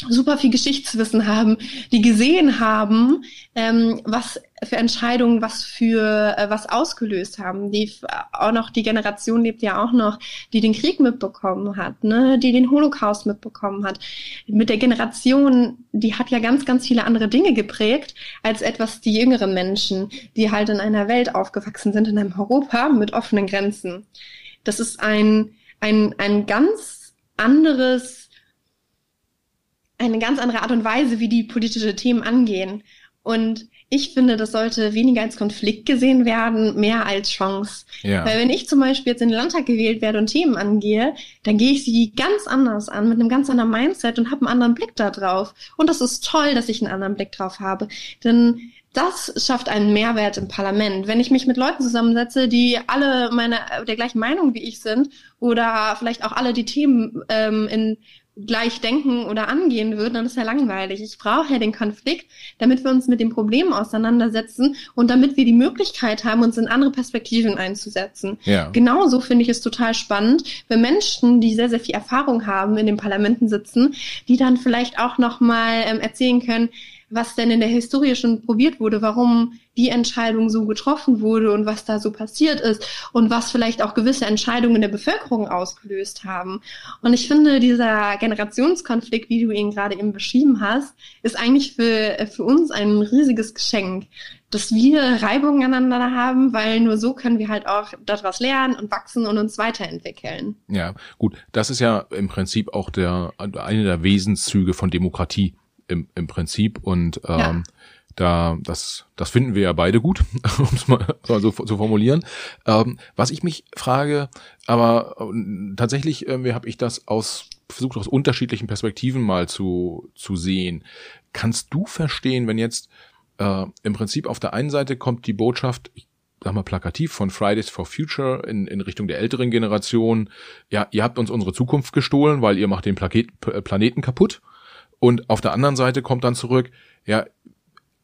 super viel Geschichtswissen haben, die gesehen haben, ähm, was für Entscheidungen was für äh, was ausgelöst haben. Die auch noch die Generation lebt ja auch noch, die den Krieg mitbekommen hat, ne, die den Holocaust mitbekommen hat. Mit der Generation, die hat ja ganz ganz viele andere Dinge geprägt als etwas die jüngeren Menschen, die halt in einer Welt aufgewachsen sind in einem Europa mit offenen Grenzen. Das ist ein ein ein ganz anderes eine ganz andere Art und Weise, wie die politische Themen angehen. Und ich finde, das sollte weniger als Konflikt gesehen werden, mehr als Chance. Ja. Weil wenn ich zum Beispiel jetzt in den Landtag gewählt werde und Themen angehe, dann gehe ich sie ganz anders an, mit einem ganz anderen Mindset und habe einen anderen Blick da drauf. Und das ist toll, dass ich einen anderen Blick drauf habe. Denn das schafft einen Mehrwert im Parlament. Wenn ich mich mit Leuten zusammensetze, die alle meine der gleichen Meinung wie ich sind oder vielleicht auch alle die Themen ähm, in gleich denken oder angehen würden, dann ist ja langweilig. Ich brauche ja den Konflikt, damit wir uns mit dem Problem auseinandersetzen und damit wir die Möglichkeit haben, uns in andere Perspektiven einzusetzen. Ja. Genauso finde ich es total spannend, wenn Menschen, die sehr, sehr viel Erfahrung haben, in den Parlamenten sitzen, die dann vielleicht auch nochmal ähm, erzählen können, was denn in der Historie schon probiert wurde, warum die Entscheidung so getroffen wurde und was da so passiert ist und was vielleicht auch gewisse Entscheidungen der Bevölkerung ausgelöst haben. Und ich finde, dieser Generationskonflikt, wie du ihn gerade eben beschrieben hast, ist eigentlich für, für uns ein riesiges Geschenk, dass wir Reibungen aneinander haben, weil nur so können wir halt auch daraus lernen und wachsen und uns weiterentwickeln. Ja, gut. Das ist ja im Prinzip auch der, eine der Wesenszüge von Demokratie im, im Prinzip und, ähm, ja da, das, das finden wir ja beide gut, um es mal so zu formulieren. Ähm, was ich mich frage, aber äh, tatsächlich äh, habe ich das aus versucht aus unterschiedlichen Perspektiven mal zu zu sehen. Kannst du verstehen, wenn jetzt äh, im Prinzip auf der einen Seite kommt die Botschaft, ich sag mal plakativ von Fridays for Future in, in Richtung der älteren Generation, ja, ihr habt uns unsere Zukunft gestohlen, weil ihr macht den Plaket, Planeten kaputt. Und auf der anderen Seite kommt dann zurück, ja,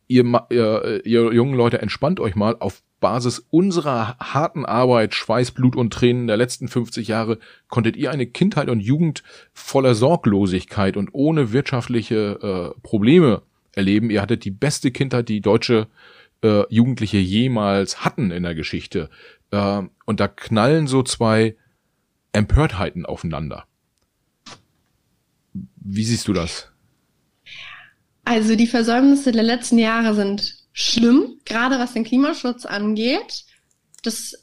ihr, ihr, ihr jungen Leute, entspannt euch mal. Auf Basis unserer harten Arbeit, Schweiß, Blut und Tränen der letzten 50 Jahre konntet ihr eine Kindheit und Jugend voller Sorglosigkeit und ohne wirtschaftliche äh, Probleme erleben. Ihr hattet die beste Kindheit, die deutsche äh, Jugendliche jemals hatten in der Geschichte. Äh, und da knallen so zwei Empörtheiten aufeinander. Wie siehst du das? Also die Versäumnisse der letzten Jahre sind schlimm, gerade was den Klimaschutz angeht. Das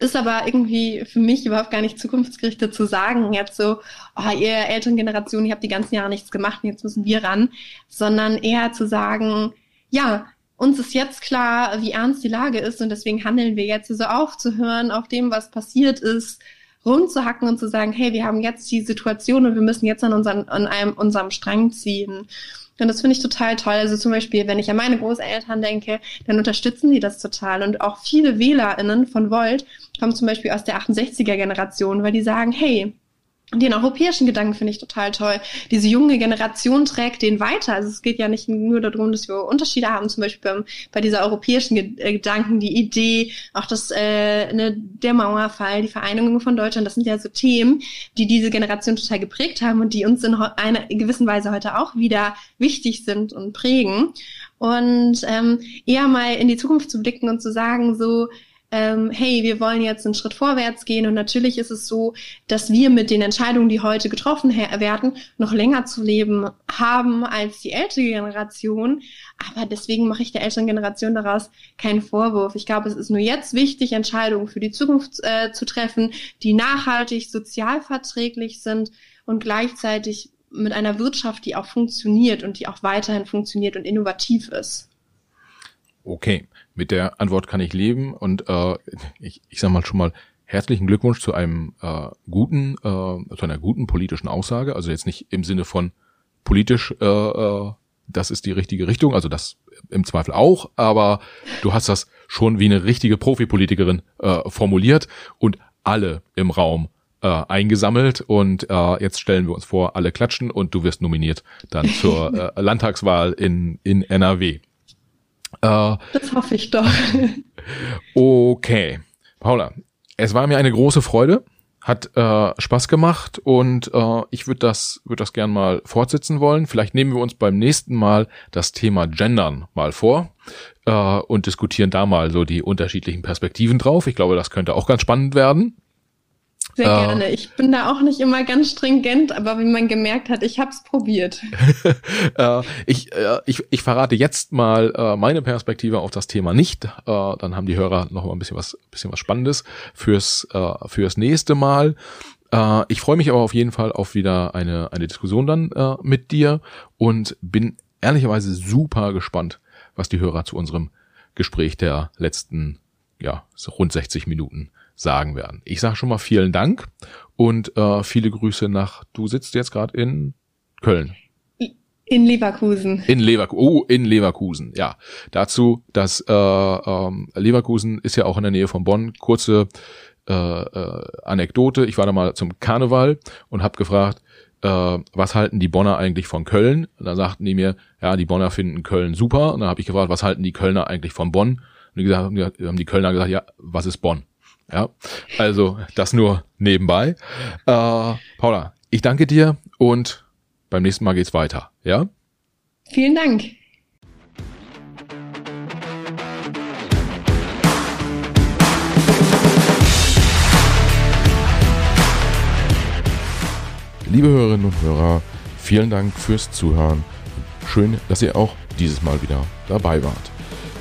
ist aber irgendwie für mich überhaupt gar nicht zukunftsgerichtet zu sagen, jetzt so, oh, ihr älteren Generationen, ihr habt die ganzen Jahre nichts gemacht und jetzt müssen wir ran, sondern eher zu sagen, ja, uns ist jetzt klar, wie ernst die Lage ist und deswegen handeln wir jetzt so aufzuhören auf dem, was passiert ist, rumzuhacken und zu sagen, hey, wir haben jetzt die Situation und wir müssen jetzt an, unseren, an einem, unserem Strang ziehen. Und das finde ich total toll. Also zum Beispiel, wenn ich an meine Großeltern denke, dann unterstützen die das total. Und auch viele WählerInnen von Volt kommen zum Beispiel aus der 68er Generation, weil die sagen, hey, den europäischen Gedanken finde ich total toll. Diese junge Generation trägt den weiter. Also es geht ja nicht nur darum, dass wir Unterschiede haben, zum Beispiel beim, bei dieser europäischen äh, Gedanken, die Idee, auch das, äh, ne, der Mauerfall, die Vereinigung von Deutschland, das sind ja so Themen, die diese Generation total geprägt haben und die uns in einer gewissen Weise heute auch wieder wichtig sind und prägen. Und ähm, eher mal in die Zukunft zu blicken und zu sagen, so, ähm, hey, wir wollen jetzt einen Schritt vorwärts gehen. Und natürlich ist es so, dass wir mit den Entscheidungen, die heute getroffen werden, noch länger zu leben haben als die ältere Generation. Aber deswegen mache ich der älteren Generation daraus keinen Vorwurf. Ich glaube, es ist nur jetzt wichtig, Entscheidungen für die Zukunft äh, zu treffen, die nachhaltig, sozialverträglich sind und gleichzeitig mit einer Wirtschaft, die auch funktioniert und die auch weiterhin funktioniert und innovativ ist. Okay, mit der Antwort kann ich leben und äh, ich, ich sag mal schon mal herzlichen Glückwunsch zu einem äh, guten, äh, zu einer guten politischen Aussage. Also jetzt nicht im Sinne von politisch, äh, äh, das ist die richtige Richtung, also das im Zweifel auch, aber du hast das schon wie eine richtige Profipolitikerin äh, formuliert und alle im Raum äh, eingesammelt und äh, jetzt stellen wir uns vor, alle klatschen und du wirst nominiert dann zur äh, Landtagswahl in, in NRW. Äh, das hoffe ich doch. okay. Paula, es war mir eine große Freude, hat äh, Spaß gemacht und äh, ich würde das, würd das gern mal fortsetzen wollen. Vielleicht nehmen wir uns beim nächsten Mal das Thema Gendern mal vor äh, und diskutieren da mal so die unterschiedlichen Perspektiven drauf. Ich glaube, das könnte auch ganz spannend werden. Sehr äh, gerne. Ich bin da auch nicht immer ganz stringent, aber wie man gemerkt hat, ich habe es probiert. äh, ich, äh, ich, ich verrate jetzt mal äh, meine Perspektive auf das Thema nicht. Äh, dann haben die Hörer noch mal ein bisschen was, bisschen was Spannendes fürs, äh, fürs nächste Mal. Ich freue mich aber auf jeden Fall auf wieder eine, eine Diskussion dann mit dir und bin ehrlicherweise super gespannt, was die Hörer zu unserem Gespräch der letzten ja, so rund 60 Minuten sagen werden. Ich sage schon mal vielen Dank und äh, viele Grüße nach, du sitzt jetzt gerade in Köln. In Leverkusen. In Leverkusen. Oh, in Leverkusen. Ja. Dazu, dass äh, ähm, Leverkusen ist ja auch in der Nähe von Bonn. Kurze äh, äh, Anekdote. Ich war da mal zum Karneval und habe gefragt, äh, was halten die Bonner eigentlich von Köln? Und da sagten die mir, ja, die Bonner finden Köln super. Und dann habe ich gefragt, was halten die Kölner eigentlich von Bonn? Und die gesagt, haben die Kölner gesagt, ja, was ist Bonn? Ja, also das nur nebenbei. Äh, Paula, ich danke dir und beim nächsten Mal geht's weiter. Ja? Vielen Dank. Liebe Hörerinnen und Hörer, vielen Dank fürs Zuhören. Schön, dass ihr auch dieses Mal wieder dabei wart.